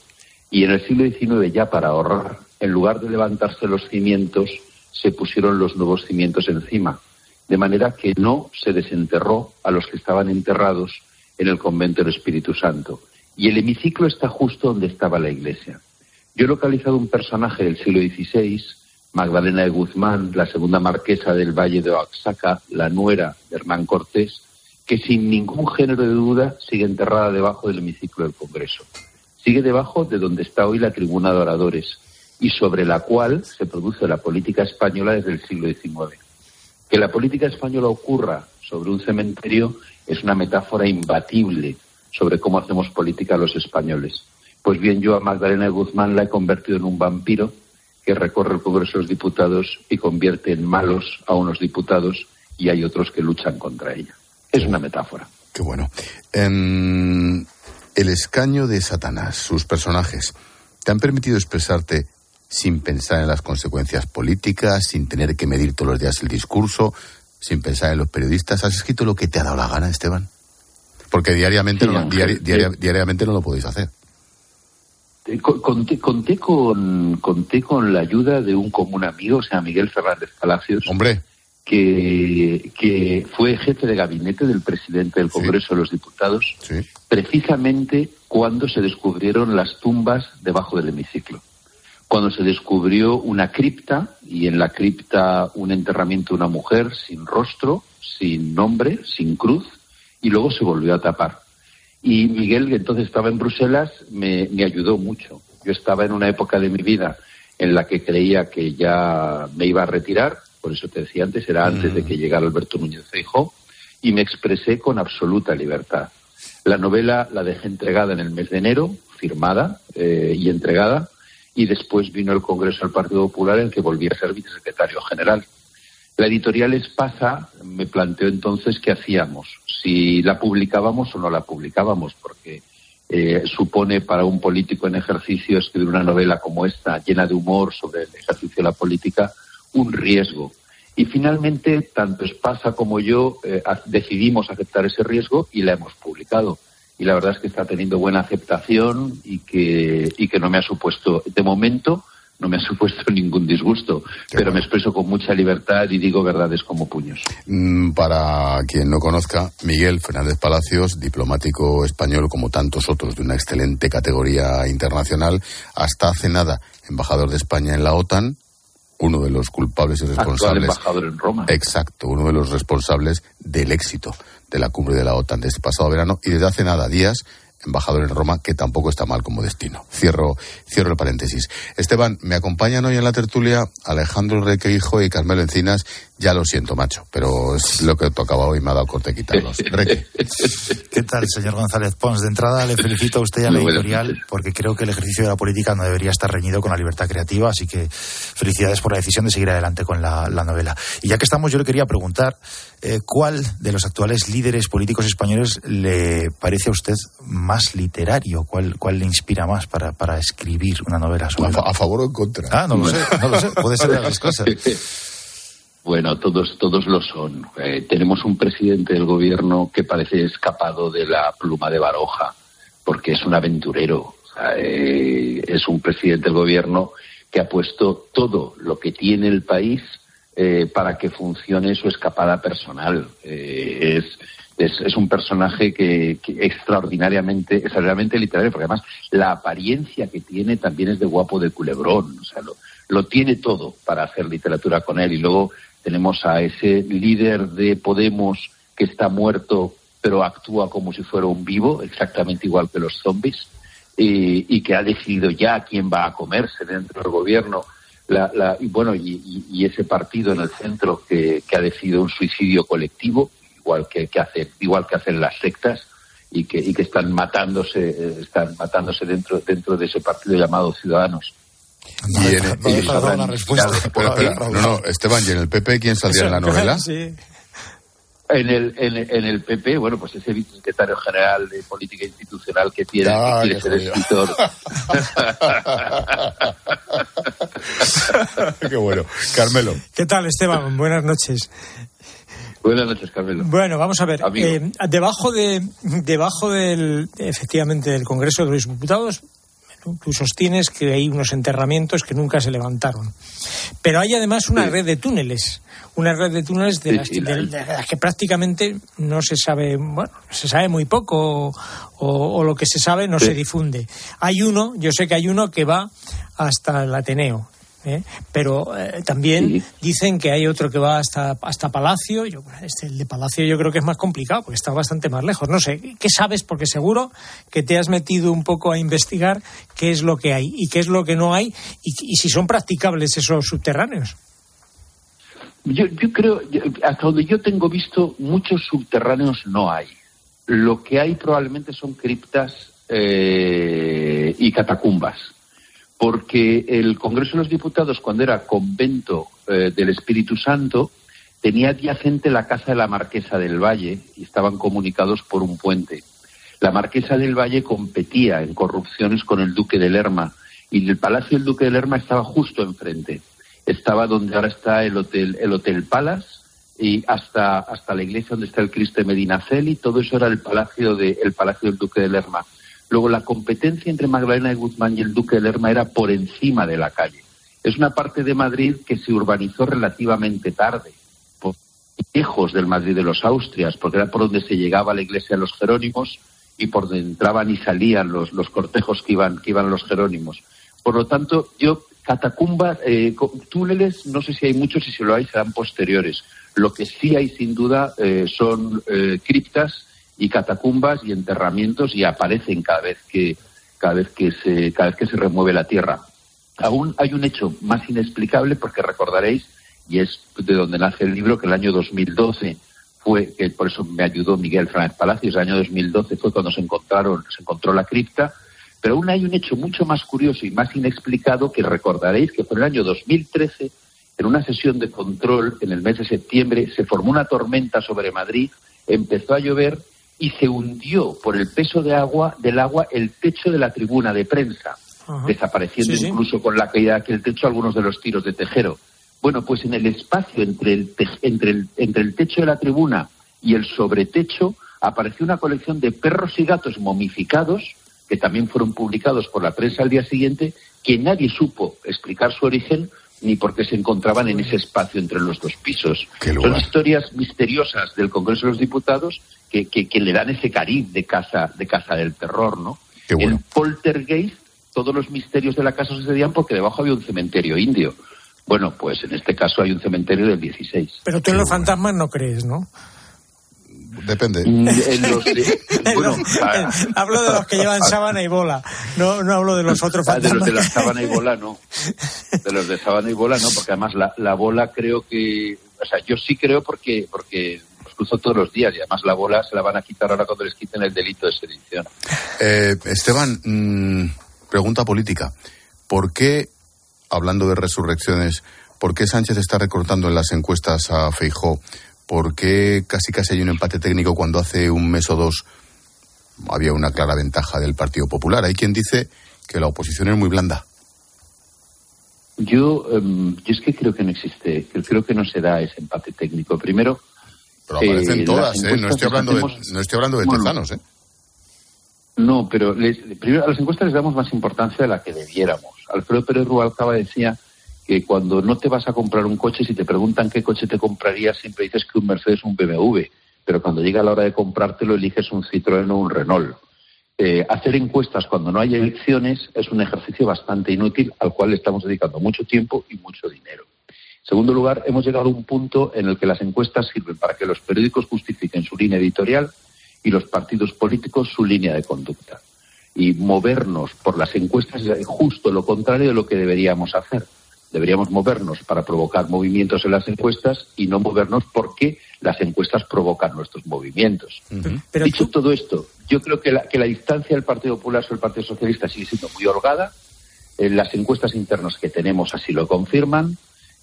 y en el siglo XIX ya para ahorrar, en lugar de levantarse los cimientos, se pusieron los nuevos cimientos encima, de manera que no se desenterró a los que estaban enterrados en el convento del Espíritu Santo. Y el hemiciclo está justo donde estaba la iglesia. Yo he localizado un personaje del siglo XVI, Magdalena de Guzmán, la segunda marquesa del Valle de Oaxaca, la nuera de Hernán Cortés, que sin ningún género de duda sigue enterrada debajo del hemiciclo del Congreso. Sigue debajo de donde está hoy la tribuna de oradores y sobre la cual se produce la política española desde el siglo XIX. Que la política española ocurra sobre un cementerio es una metáfora imbatible sobre cómo hacemos política los españoles. Pues bien, yo a Magdalena Guzmán la he convertido en un vampiro que recorre el Congreso de los Diputados y convierte en malos a unos diputados y hay otros que luchan contra ella. Es una metáfora. Qué bueno. En el escaño de Satanás, sus personajes, ¿te han permitido expresarte sin pensar en las consecuencias políticas, sin tener que medir todos los días el discurso, sin pensar en los periodistas? ¿Has escrito lo que te ha dado la gana, Esteban? Porque diariamente, Sí, no, Ángel, diari- sí. diariamente no lo podéis hacer. Conté, conté con, conté con la ayuda de un común amigo, o sea, Miguel Fernández Palacios. Hombre. Que, que fue jefe de gabinete del presidente del Congreso de los Diputados, precisamente cuando se descubrieron las tumbas debajo del hemiciclo. Cuando se descubrió una cripta, y en la cripta un enterramiento de una mujer sin rostro, sin nombre, sin cruz, y luego se volvió a tapar. Y Miguel, que entonces estaba en Bruselas, me, me ayudó mucho. Yo estaba en una época de mi vida en la que creía que ya me iba a retirar, por eso te decía antes, era antes de que llegara Alberto Núñez Feijóo, y me expresé con absoluta libertad. La novela la dejé entregada en el mes de enero, firmada eh, y entregada, y después vino el Congreso del Partido Popular en que volví a ser vicesecretario general. La editorial Espasa me planteó entonces qué hacíamos, si la publicábamos o no la publicábamos, porque eh, supone para un político en ejercicio escribir una novela como esta, llena de humor sobre el ejercicio de la política, un riesgo. Y finalmente, tanto Espasa como yo eh, decidimos aceptar ese riesgo y la hemos publicado. Y la verdad es que está teniendo buena aceptación y que, y que no me ha supuesto, de momento, no me ha supuesto ningún disgusto, pero me expreso con mucha libertad y digo verdades como puños. Mm, Para quien no conozca, Miguel Fernández Palacios, diplomático español como tantos otros de una excelente categoría internacional, hasta hace nada embajador de España en la OTAN, uno de los culpables y Actual responsables. embajador en Roma. Exacto, uno de los responsables del éxito de la cumbre de la OTAN de este pasado verano y desde hace nada días embajador en Roma, que tampoco está mal como destino. Cierro, cierro el paréntesis. Esteban, me acompañan hoy en la tertulia Alejandro Requeijo y Carmelo Encinas. Ya lo siento, macho, pero es lo que tocaba hoy, me ha dado corte quitarlos. Reque. ¿Qué tal, señor González Pons? De entrada le felicito a usted y a la editorial porque creo que el ejercicio de la política no debería estar reñido con la libertad creativa, así que felicidades por la decisión de seguir adelante con la, la novela. Y ya que estamos, yo le quería preguntar eh, cuál de los actuales líderes políticos españoles le parece a usted más literario, cuál, cuál le inspira más para, para escribir una novela sobre ¿A, fa- a favor o en contra? Ah, no lo sé, no lo sé, puede ser de las cosas. Bueno, todos, todos lo son. Eh, tenemos un presidente del gobierno que parece escapado de la pluma de Baroja, porque es un aventurero. Eh, es un presidente del gobierno que ha puesto todo lo que tiene el país eh, para que funcione su escapada personal. Eh, es, es, un personaje que, que extraordinariamente, extraordinariamente literario, porque además la apariencia que tiene también es de guapo de culebrón. O sea, lo, lo tiene todo para hacer literatura con él. Y luego tenemos a ese líder de Podemos que está muerto pero actúa como si fuera un vivo, exactamente igual que los zombies, y, y que ha decidido ya quién va a comerse dentro del gobierno. La, la- y bueno, y, ese partido en el centro que, ha decidido un suicidio colectivo, igual que, que hace, igual que hacen las sectas, y que, y que están matándose, eh, están matándose dentro, dentro de ese partido llamado Ciudadanos. Y en el- No y- deja de dar una respuesta. Espera, espera, no, no, Esteban, ¿y en el PP quién saldría en la novela? Sí. En el, en, en el PP, bueno, pues ese vicesecretario general de Política Institucional que tiene, Ah, que quiere ser escritor. Qué bueno. Carmelo. ¿Qué tal, Esteban? Buenas noches. Buenas noches, Carmelo. Bueno, vamos a ver. Eh, debajo de, debajo del, efectivamente, del Congreso de los Diputados, tú, sostienes que hay unos enterramientos que nunca se levantaron. Pero hay además una red de túneles, una red de túneles de Sí, las, la de- las que prácticamente no se sabe, bueno, se sabe muy poco o, o- o lo que se sabe no Sí. se difunde. Hay uno, yo sé que hay uno que va hasta el Ateneo. ¿Eh? Pero eh, también dicen que hay otro que va hasta, hasta Palacio. Yo, este, el de Palacio yo creo que es más complicado porque está bastante más lejos. No sé, ¿qué sabes? Porque seguro que te has metido un poco a investigar qué es lo que hay y qué es lo que no hay y, y si son practicables esos subterráneos. Yo, yo creo, yo- hasta donde yo tengo visto, muchos subterráneos no hay. Lo que hay probablemente son criptas eh, y catacumbas. Porque el Congreso de los Diputados, cuando era convento eh, del Espíritu Santo, tenía adyacente la casa de la Marquesa del Valle y estaban comunicados por un puente. La Marquesa del Valle competía en corrupciones con el Duque de Lerma y el Palacio del Duque de Lerma estaba justo enfrente. Estaba donde ahora está el Hotel, el hotel Palace y hasta, hasta la iglesia donde está el Cristo de Medinaceli, todo eso era el palacio, de, el palacio del Duque de Lerma. Luego, la competencia entre Magdalena de Guzmán y el Duque de Lerma era por encima de la calle. Es una parte de Madrid que se urbanizó relativamente tarde, por lejos del Madrid de los Austrias, porque era por donde se llegaba a la iglesia de los Jerónimos y por donde entraban y salían los, los cortejos que iban, que iban los Jerónimos. Por lo tanto, yo, catacumbas, eh, túneles, no sé si hay muchos y si lo hay serán posteriores. Lo que sí hay sin duda eh, son eh, criptas y catacumbas y enterramientos y aparecen cada vez que cada vez que se cada vez que se remueve la tierra. Aún hay un hecho más inexplicable porque recordaréis y es de donde nace el libro que el año 2012 fue que por eso me ayudó Miguel Fernández Palacios el año 2012 fue cuando se encontraron se encontró la cripta pero aún hay un hecho mucho más curioso y más inexplicado que recordaréis que fue el año 2013 en una sesión de control en el mes de septiembre se formó una tormenta sobre Madrid, empezó a llover y se hundió por el peso de agua del agua el techo de la tribuna de prensa, desapareciendo incluso con la caída de aquel techo algunos de los tiros de tejero. Bueno, pues en el espacio entre el, entre el, entre el techo de la tribuna y el sobretecho apareció una colección de perros y gatos momificados que también fueron publicados por la prensa al día siguiente, que nadie supo explicar su origen ni por qué se encontraban en ese espacio entre los dos pisos. Son historias misteriosas del Congreso de los Diputados que, que, le dan ese cariz de casa, de casa del terror, ¿no? En Poltergeist todos los misterios de la casa sucedían porque debajo había un cementerio indio. Bueno, pues en este caso hay un cementerio del 16. Pero tú en los fantasmas no crees, ¿no? Depende. Mm, hablo de los que llevan sábana y bola. No, no hablo de los otros ah, de los de la sábana y bola, no. De los de sábana y bola, no, porque además la, la bola creo que. O sea, yo sí creo porque, porque los cruzo todos los días y además la bola se la van a quitar ahora cuando les quiten el delito de sedición. Eh, Esteban, mm, pregunta política. ¿Por qué, hablando de resurrecciones, por qué Sánchez está recortando en las encuestas a Feijó? ¿Por qué casi casi hay un empate técnico cuando hace un mes o dos había una clara ventaja del Partido Popular? Hay quien dice que la oposición es muy blanda. Yo, em, yo es que creo que no existe, creo que no se da ese empate técnico. Primero, pero aparecen eh, todas, ¿eh? No estoy hablando de, no estoy hablando de tezanos, ¿eh? No, pero primero a las encuestas les damos más importancia de la que debiéramos. Alfredo Pérez Rubalcaba decía que cuando no te vas a comprar un coche, si te preguntan qué coche te comprarías, siempre dices que un Mercedes o un BMW, pero cuando llega la hora de comprártelo eliges un Citroën o un Renault. Eh, hacer encuestas cuando no hay elecciones es un ejercicio bastante inútil al cual le estamos dedicando mucho tiempo y mucho dinero. En segundo lugar, hemos llegado a un punto en el que las encuestas sirven para que los periódicos justifiquen su línea editorial y los partidos políticos su línea de conducta. Y movernos por las encuestas es justo lo contrario de lo que deberíamos hacer Deberíamos movernos para provocar movimientos en las encuestas y no movernos porque las encuestas provocan nuestros movimientos. Dicho todo esto, yo creo que la, que la distancia del Partido Popular sobre el Partido Socialista sigue siendo muy holgada. Eh, las encuestas internas que tenemos así lo confirman.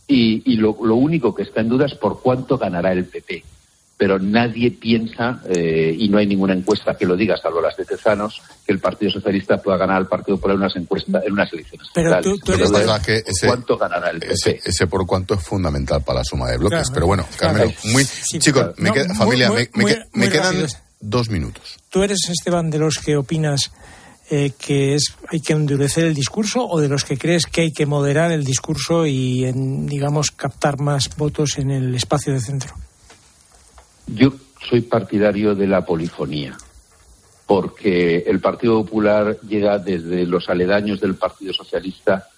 Y, lo, lo único que está en duda es por cuánto ganará el PP pero nadie piensa, eh, y no hay ninguna encuesta que lo diga, salvo las de Tezanos, que el Partido Socialista pueda ganar al Partido Popular en unas encuestas, en unas elecciones. Pero tú, eres que ese, ¿Cuánto ganará el PP? Ese, por cuánto es fundamental para la suma de bloques. pero bueno, Carmelo, muy, chicos, familia, me, quedan dos minutos. ¿Tú eres, Esteban, de los que opinas eh, que es hay que endurecer el discurso o de los que crees que hay que moderar el discurso y, en, digamos, captar más votos en el espacio de centro? Yo soy partidario de la polifonía, porque el Partido Popular llega desde los aledaños del Partido Socialista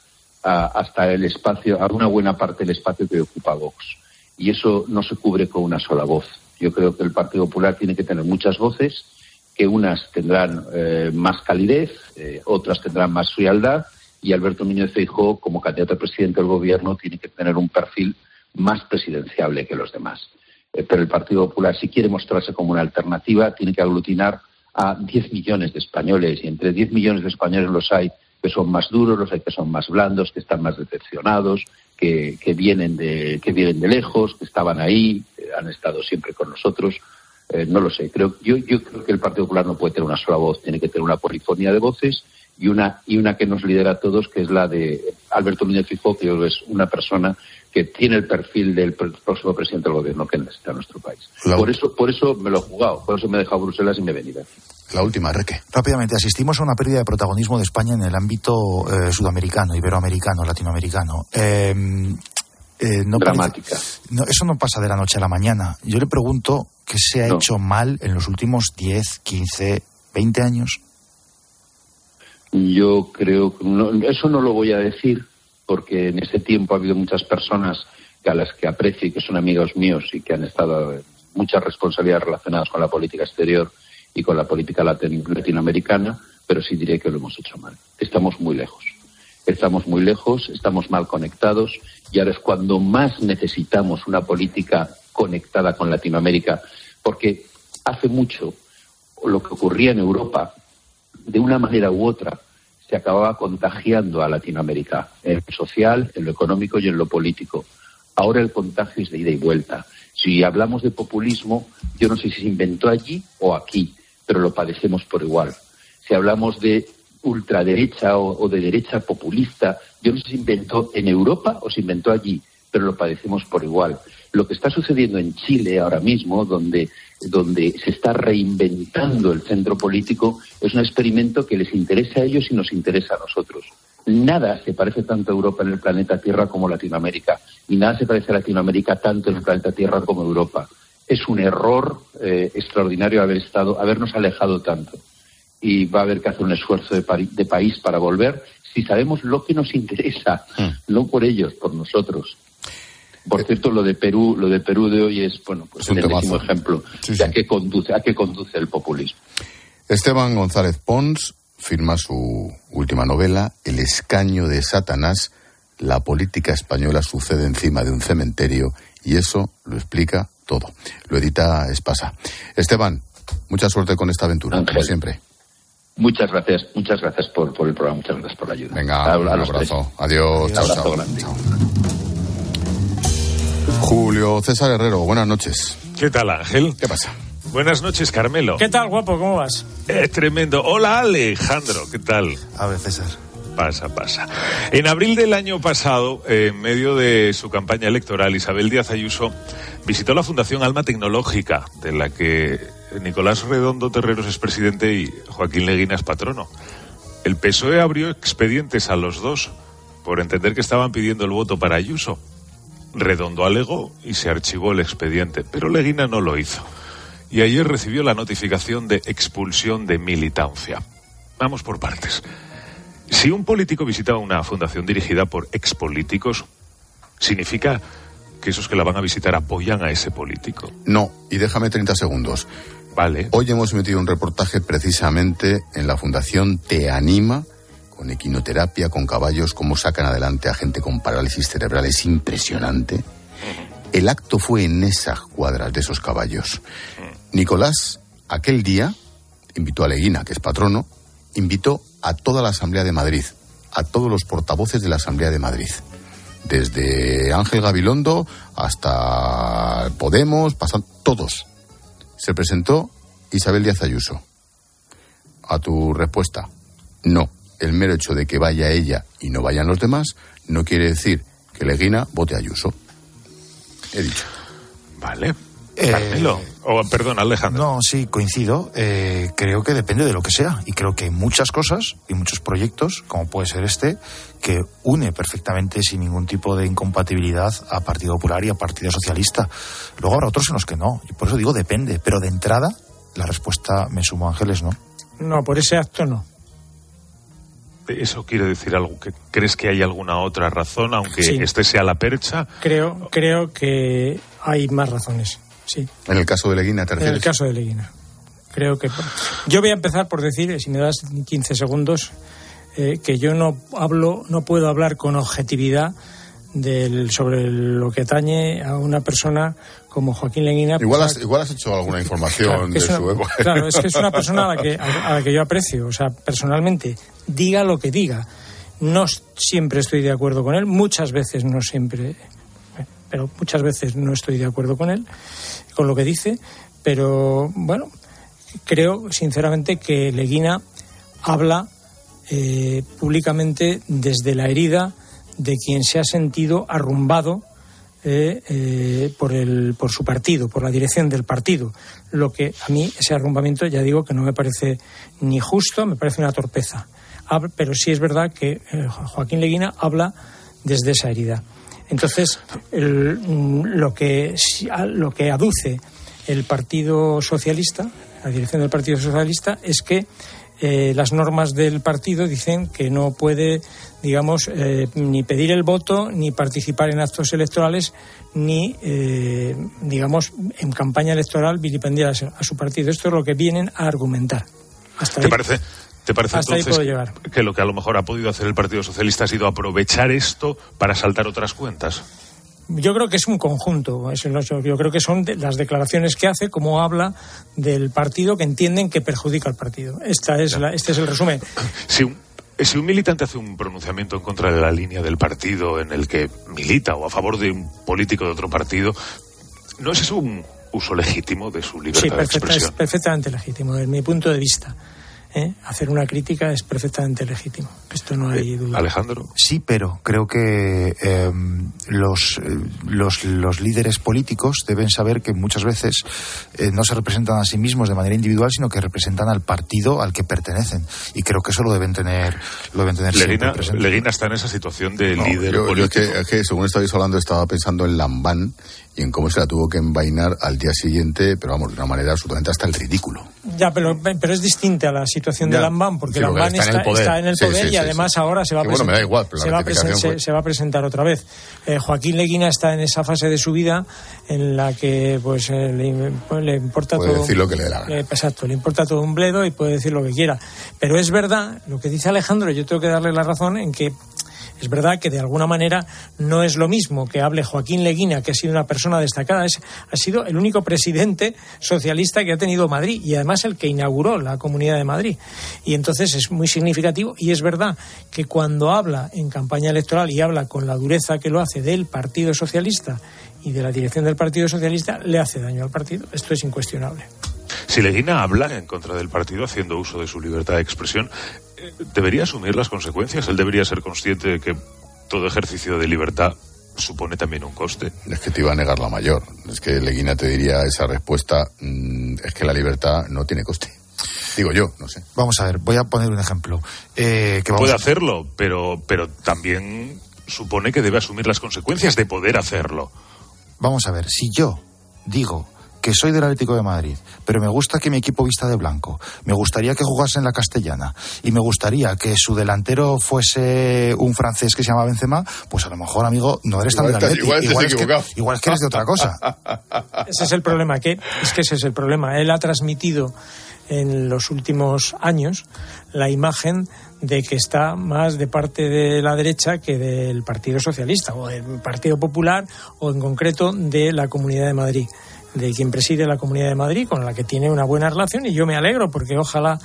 hasta el espacio, a una buena parte del espacio que ocupa Vox. Y eso no se cubre con una sola voz. Yo creo que el Partido Popular tiene que tener muchas voces, que unas tendrán eh, más calidez, eh, otras tendrán más frialdad, y Alberto Núñez Feijóo, como candidato a presidente del gobierno, tiene que tener un perfil más presidenciable que los demás. Eh, pero el Partido Popular, si quiere mostrarse como una alternativa, tiene que aglutinar a 10 millones de españoles, y entre 10 millones de españoles los hay que son más duros, los hay que son más blandos, que están más decepcionados, que, que vienen de que vienen de lejos, que estaban ahí, han estado siempre con nosotros. Eh, no lo sé. Creo, yo, yo creo que el Partido Popular no puede tener una sola voz, tiene que tener una polifonía de voces y una y una que nos lidera a todos, que es la de Alberto Núñez Fijó, que es una persona que tiene el perfil del próximo presidente del gobierno que necesita nuestro país. Por eso, por eso me lo he jugado, por eso me he dejado Bruselas y me he venido aquí. La última, Reque. Rápidamente, asistimos a una pérdida de protagonismo de España en el ámbito eh, sudamericano, iberoamericano, latinoamericano. Eh, eh, no Dramática. no, eso no pasa de la noche a la mañana. Yo le pregunto qué se ha No. hecho mal en los últimos 10, 15, 20 años. Yo creo que no- eso no lo voy a decir porque en ese tiempo ha habido muchas personas que a las que aprecio y que son amigos míos y que han estado en muchas responsabilidades relacionadas con la política exterior y con la política latin- latinoamericana, pero sí diré que lo hemos hecho mal. Estamos muy lejos. Estamos muy lejos, estamos mal conectados y ahora es cuando más necesitamos una política conectada con Latinoamérica, porque hace mucho lo que ocurría en Europa, de una manera u otra, se acababa contagiando a Latinoamérica, en lo social, en lo económico y en lo político. Ahora el contagio es de ida y vuelta. Si hablamos de populismo, yo no sé si se inventó allí o aquí, pero lo padecemos por igual. Si hablamos de ultraderecha o, o de derecha populista, yo no sé si inventó en Europa o se inventó allí, pero lo padecemos por igual. Lo que está sucediendo en Chile ahora mismo, donde, donde se está reinventando el centro político, es un experimento que les interesa a ellos y nos interesa a nosotros. Nada se parece tanto a Europa en el planeta Tierra como Latinoamérica, y nada se parece a Latinoamérica tanto en el planeta Tierra como Europa. Es un error eh, extraordinario haber estado, habernos alejado tanto y va a haber que hacer un esfuerzo de, de país para volver si sabemos lo que nos interesa, no por ellos, por nosotros. Por cierto, lo de Perú, lo de Perú de hoy es bueno, pues Es un el ejemplo de a qué conduce, a qué conduce el populismo. Esteban González Pons firma su última novela, El escaño de Satanás. La política española sucede encima de un cementerio y eso lo explica todo. Lo edita Espasa. Esteban, mucha suerte con esta aventura, como siempre. Muchas gracias, muchas gracias por, por el programa, muchas gracias por la ayuda. Venga, A- a un los abrazo. tres. Adiós. Un Chao, abrazo chao. grande. Julio César Herrero, buenas noches. ¿Qué tal, Ángel? ¿Qué pasa? Buenas noches, Carmelo. ¿Qué tal, guapo? ¿Cómo vas? Eh, tremendo. Hola, Alejandro. ¿Qué tal? A ver, César. Pasa, pasa. En abril del año pasado, en medio de su campaña electoral, Isabel Díaz Ayuso visitó la Fundación Alma Tecnológica, de la que Nicolás Redondo Terreros es presidente y Joaquín Leguina es patrono. El PSOE abrió expedientes a los dos por entender que estaban pidiendo el voto para Ayuso. Redondo alegó y se archivó el expediente, pero Leguina no lo hizo. Y ayer recibió la notificación de expulsión de militancia. Vamos por partes. Si un político visita una fundación dirigida por expolíticos, ¿significa que esos que la van a visitar apoyan a ese político? No, y déjame 30 segundos. Hoy hemos emitido un reportaje precisamente en la Fundación Te Anima, con equinoterapia, con caballos, cómo sacan adelante a gente con parálisis cerebral. Es impresionante. El acto fue en esas cuadras de esos caballos. Nicolás, aquel día, invitó a Leguina, que es patrono, invitó a toda la Asamblea de Madrid, a todos los portavoces de la Asamblea de Madrid. Desde Ángel Gabilondo hasta Podemos, pasando todos. Se presentó Isabel Díaz Ayuso. A tu respuesta, no. El mero hecho de que vaya ella y no vayan los demás no quiere decir que Leguina vote a Ayuso. He dicho. Vale. Carmelo. O, perdón, Alejandro. No, sí, coincido. Eh, creo que depende de lo que sea. Y creo que hay muchas cosas y muchos proyectos, como puede ser este, que une perfectamente sin ningún tipo de incompatibilidad a Partido Popular y a Partido Socialista. Luego habrá otros en los que no. Y por eso digo depende. Pero de entrada, la respuesta, me sumo a Ángeles, no. No, por ese acto no. ¿Eso quiere decir algo? que ¿Crees que hay alguna otra razón, aunque Sí. este sea la percha? Creo, creo que hay más razones. Sí. En el caso de Leguina, ¿te En el caso de Leguina. Creo que. Yo voy a empezar por decir, si me das 15 segundos, eh, que yo no hablo, no puedo hablar con objetividad del, sobre lo que atañe a una persona como Joaquín Leguina. Igual pues, has, igual has hecho alguna información Claro, de una- su época. Claro, es que es una persona a la que, a, a la que yo aprecio. O sea, personalmente diga lo que diga. No siempre estoy de acuerdo con él, muchas veces no siempre, pero muchas veces no estoy de acuerdo con él, con lo que dice, pero bueno, creo sinceramente que Leguina habla eh, públicamente desde la herida de quien se ha sentido arrumbado eh, eh, por, el, por su partido, por la dirección del partido. Lo que a mí ese arrumbamiento, ya digo que no me parece ni justo, me parece una torpeza. Pero sí es verdad que Joaquín Leguina habla desde esa herida. Entonces, lo, que, lo que aduce el Partido Socialista, la dirección del Partido Socialista, es que eh, las normas del partido dicen que no puede, digamos, eh, ni pedir el voto, ni participar en actos electorales, ni, eh, digamos, en campaña electoral vilipendiar a su partido. Esto es lo que vienen a argumentar. Hasta ¿Te parece? ¿Te parece entonces que lo que a lo mejor ha podido hacer el Partido Socialista ha sido aprovechar esto para saltar otras cuentas? Yo creo que es un conjunto. Yo creo que son las declaraciones que hace, como habla del partido que entienden que perjudica al partido. Esta es este es el resumen. Si un, si un militante hace un pronunciamiento en contra de la línea del partido en el que milita o a favor de un político de otro partido, ¿no es eso un uso legítimo de su libertad de expresión? Sí, es perfectamente legítimo, desde mi punto de vista. ¿Eh? hacer una crítica es perfectamente legítimo. Esto no hay eh, duda. Alejandro. Sí, pero creo que em, los, eh, los, los, líderes políticos deben saber que muchas veces no se representan a sí mismos de manera individual, sino que representan al partido al que pertenecen. Y creo que eso lo deben tener, lo deben tener Leguina, presente. Leguina está en esa situación de líder político. es, que, según estabais hablando, estaba pensando en Lambán y en cómo se la tuvo que envainar al día siguiente, pero vamos, de una manera absolutamente hasta el ridículo. Ya, pero, pero es distinta a la situación de Lambán, porque Lambán está, en el poder, y además ahora se va, a presentar, se, va se, va a presentar otra vez. Eh, Joaquín Leguina está en esa fase de su vida en la que pues eh, le, pues, le, importa puede todo. decir lo que le da exacto, le importa todo un bledo y puede decir lo que quiera. Pero es verdad, lo que dice Alejandro, yo tengo que darle la razón en que es verdad que de alguna manera no es lo mismo que hable Joaquín Leguina, que ha sido una persona destacada, es, ha sido el único presidente socialista que ha tenido Madrid y además el que inauguró la Comunidad de Madrid. Y entonces es muy significativo y es verdad que cuando habla en campaña electoral y habla con la dureza que lo hace del Partido Socialista y de la dirección del Partido Socialista, le hace daño al partido. Esto es incuestionable. Si Leguina habla en contra del partido haciendo uso de su libertad de expresión, debería asumir las consecuencias. Él debería ser consciente de que todo ejercicio de libertad supone también un coste. Es que te iba a negar la mayor. Es que Leguina te diría esa respuesta, mm, es que la libertad no tiene coste. Digo yo, no sé. Vamos a ver, voy a poner un ejemplo. Eh, que Puede hacerlo, pero, pero también supone que debe asumir las consecuencias de poder hacerlo. Vamos a ver, si yo digo que soy del Atlético de Madrid, pero me gusta que mi equipo vista de blanco, me gustaría que jugase en la castellana y me gustaría que su delantero fuese un francés que se llama Benzema, pues a lo mejor, amigo, no eres tan del Atlético. Igual, igual, es que, igual, es que, eres de otra cosa. Ese es el problema, que es que ese es el problema. Él ha transmitido en los últimos años la imagen de que está más de parte de la derecha que del Partido Socialista o del Partido Popular o en concreto de la Comunidad de Madrid de quien preside la Comunidad de Madrid, con la que tiene una buena relación, y yo me alegro porque ojalá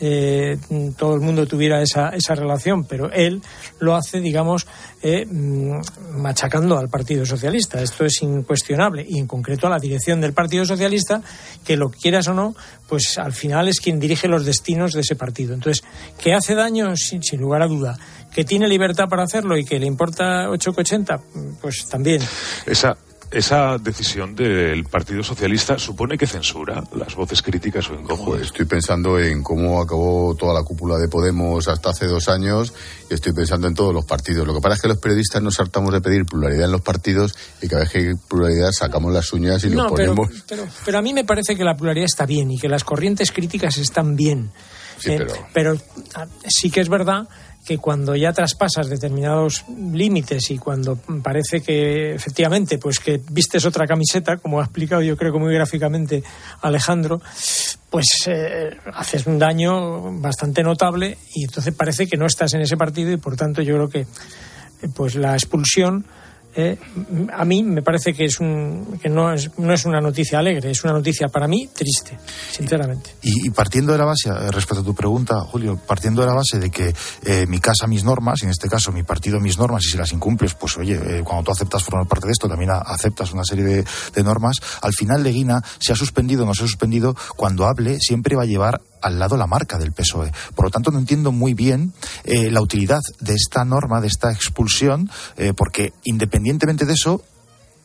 eh, todo el mundo tuviera esa, esa relación, pero él lo hace, digamos, eh, mm, machacando al Partido Socialista. Esto es incuestionable, y en concreto a la dirección del Partido Socialista, que lo quieras o no, pues al final es quien dirige los destinos de ese partido. Entonces, ¿que hace daño? Sin, sin lugar a duda. ¿Que tiene libertad para hacerlo y que le importa 8,80? Pues también. Esa, esa decisión del Partido Socialista supone que censura las voces críticas o incómodas. estoy pensando en cómo acabó toda la cúpula de Podemos hasta hace dos años y estoy pensando en todos los partidos. Lo que pasa es que los periodistas nos hartamos de pedir pluralidad en los partidos y cada vez que hay pluralidad sacamos las uñas y nos ponemos. Pero, pero, a mí me parece que la pluralidad está bien y que las corrientes críticas están bien. Sí, eh, pero... pero ah, sí que es verdad que cuando ya traspasas determinados límites y cuando parece que efectivamente pues que vistes otra camiseta, como ha explicado yo creo que muy gráficamente Alejandro, pues eh, haces un daño bastante notable y entonces parece que no estás en ese partido y por tanto yo creo que pues la expulsión eh, a mí me parece que es un que no es, no es una noticia alegre, es una noticia para mí triste, sinceramente. Y, partiendo de la base, eh, respecto a tu pregunta, Julio, partiendo de la base de que eh, mi casa, mis normas, y en este caso mi partido, mis normas, y si las incumples, pues oye, cuando tú aceptas formar parte de esto, también aceptas una serie de, de normas, al final Leguina se ha suspendido o no se ha suspendido, cuando hable siempre va a llevar al lado la marca del PSOE. Por lo tanto, no entiendo muy bien eh, la utilidad de esta norma, de esta expulsión, eh, porque independientemente de eso,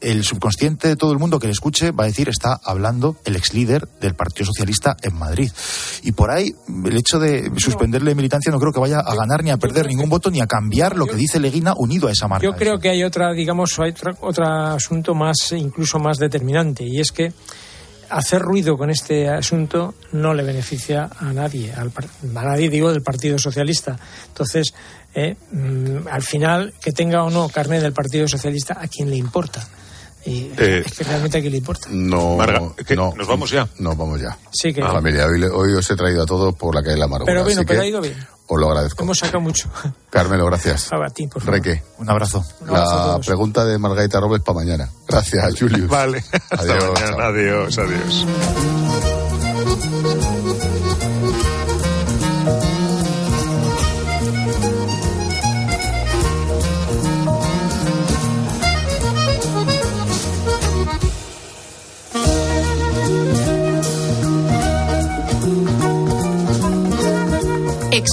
el subconsciente de todo el mundo que le escuche va a decir está hablando el ex líder del Partido Socialista en Madrid. Y por ahí, el hecho de suspenderle militancia no creo que vaya a ganar ni a perder ningún voto ni a cambiar lo que dice Leguina unido a esa marca. Yo creo que hay otra, digamos, hay otro, otro asunto más, incluso más determinante, y es que hacer ruido con este asunto no le beneficia a nadie, a nadie digo del Partido Socialista. Entonces, eh, mm, al final, que tenga o no carnet del Partido Socialista, ¿a quién le importa? Y eh, es que realmente a quién le importa. No, no, nos vamos ya. No, vamos ya. Sí que. Familia, hoy, os he traído a todos por la calle de la Amargura. Pero bueno, pero ha ido bien. Os lo agradezco. Hemos sacado mucho. Carmelo, gracias. A ti, por favor. Reque. Un abrazo. la pregunta de Margarita Robles para mañana. Gracias, Julius. vale. adiós. Adiós, adiós.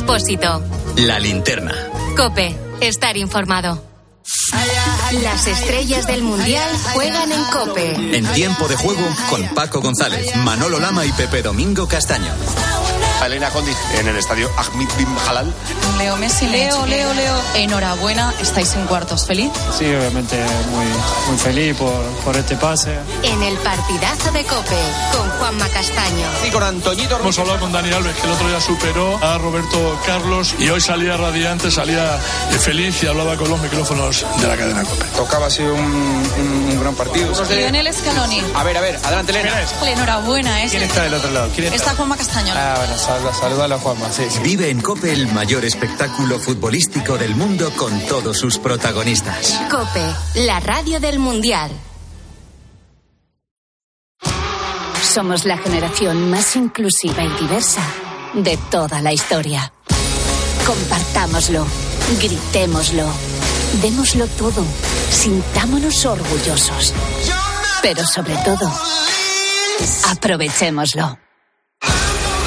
Expósito. La linterna. Cope. Estar informado. Las estrellas del Mundial juegan en Cope. En tiempo de juego con Paco González, Manolo Lama y Pepe Domingo Castaño. Elena Condi en el estadio Ahmed Bin Halal. Leo Messi, Leo, Leo, Leo. Enhorabuena, estáis en cuartos. ¿Feliz? Sí, obviamente muy, muy feliz por, por este pase. En el partidazo de Cope con Juanma Castaño. Y con Antoñito. Hemos hablado con Dani Alves, que el otro día superó a Roberto Carlos y hoy salía radiante, salía feliz y hablaba con los micrófonos de la cadena Cope. Tocaba así un, un, gran partido. Lionel Scaloni. A ver, a ver, adelante, Elena. Enhorabuena, ¿eh? ¿Quién está del otro lado? ¿Quién está? está Juanma Castaño. Ah, bueno, saluda a la Juanma, sí, sí. Vive en Cope el mayor espectáculo futbolístico del mundo con todos sus protagonistas. Cope, la radio del Mundial. Somos la generación más inclusiva y diversa de toda la historia. Compartámoslo, gritémoslo, démoslo todo, sintámonos orgullosos. Pero sobre todo, aprovechémoslo.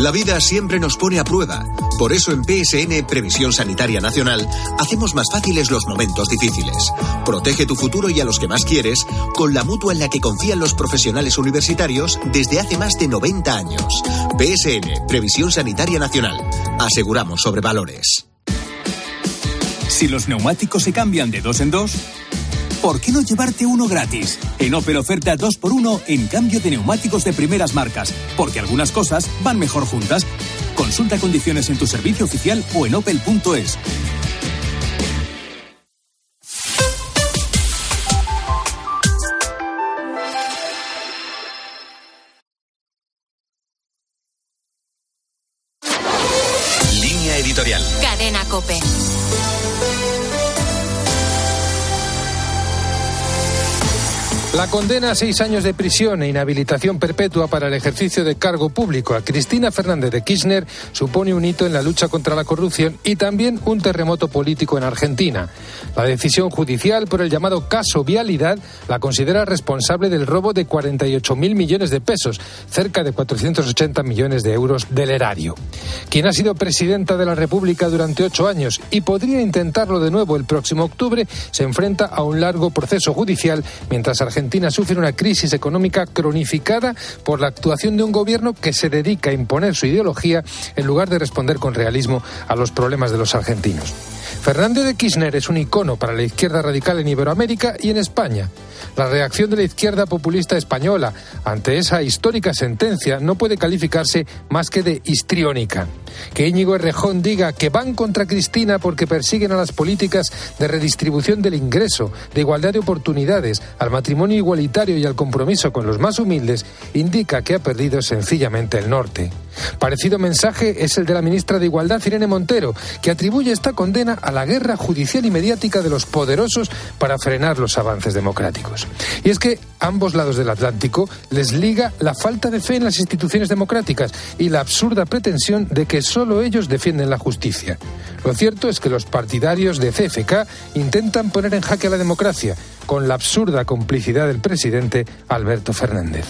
La vida siempre nos pone a prueba. Por eso en PSN Previsión Sanitaria Nacional hacemos más fáciles los momentos difíciles. Protege tu futuro y a los que más quieres con la mutua en la que confían los profesionales universitarios desde hace más de 90 años. PSN Previsión Sanitaria Nacional. Aseguramos sobre valores. Si los neumáticos se cambian de dos en dos, ¿por qué no llevarte uno gratis? En Opel oferta 2x1 en cambio de neumáticos de primeras marcas, porque algunas cosas van mejor juntas. Consulta condiciones en tu servicio oficial o en opel.es. Línea editorial. Cadena Cope. La condena a seis años de prisión e inhabilitación perpetua para el ejercicio de cargo público a Cristina Fernández de Kirchner supone un hito en la lucha contra la corrupción y también un terremoto político en Argentina. La decisión judicial por el llamado caso Vialidad la considera responsable del robo de 48.000 millones de pesos, cerca de 480 millones de euros del erario. Quien ha sido presidenta de la República durante ocho años y podría intentarlo de nuevo el próximo octubre, se enfrenta a un largo proceso judicial mientras Argentina Argentina sufre una crisis económica cronificada por la actuación de un gobierno que se dedica a imponer su ideología en lugar de responder con realismo a los problemas de los argentinos. Fernández de Kirchner es un icono para la izquierda radical en Iberoamérica y en España. La reacción de la izquierda populista española ante esa histórica sentencia no puede calificarse más que de histriónica. Que Íñigo Errejón diga que van contra Cristina porque persiguen a las políticas de redistribución del ingreso, de igualdad de oportunidades, al matrimonio igualitario y al compromiso con los más humildes, indica que ha perdido sencillamente el norte. Parecido mensaje es el de la ministra de Igualdad, Irene Montero, que atribuye esta condena a la guerra judicial y mediática de los poderosos para frenar los avances democráticos. Y es que ambos lados del Atlántico les liga la falta de fe en las instituciones democráticas y la absurda pretensión de solo ellos defienden la justicia. Lo cierto es que los partidarios de CFK intentan poner en jaque a la democracia con la absurda complicidad del presidente Alberto Fernández.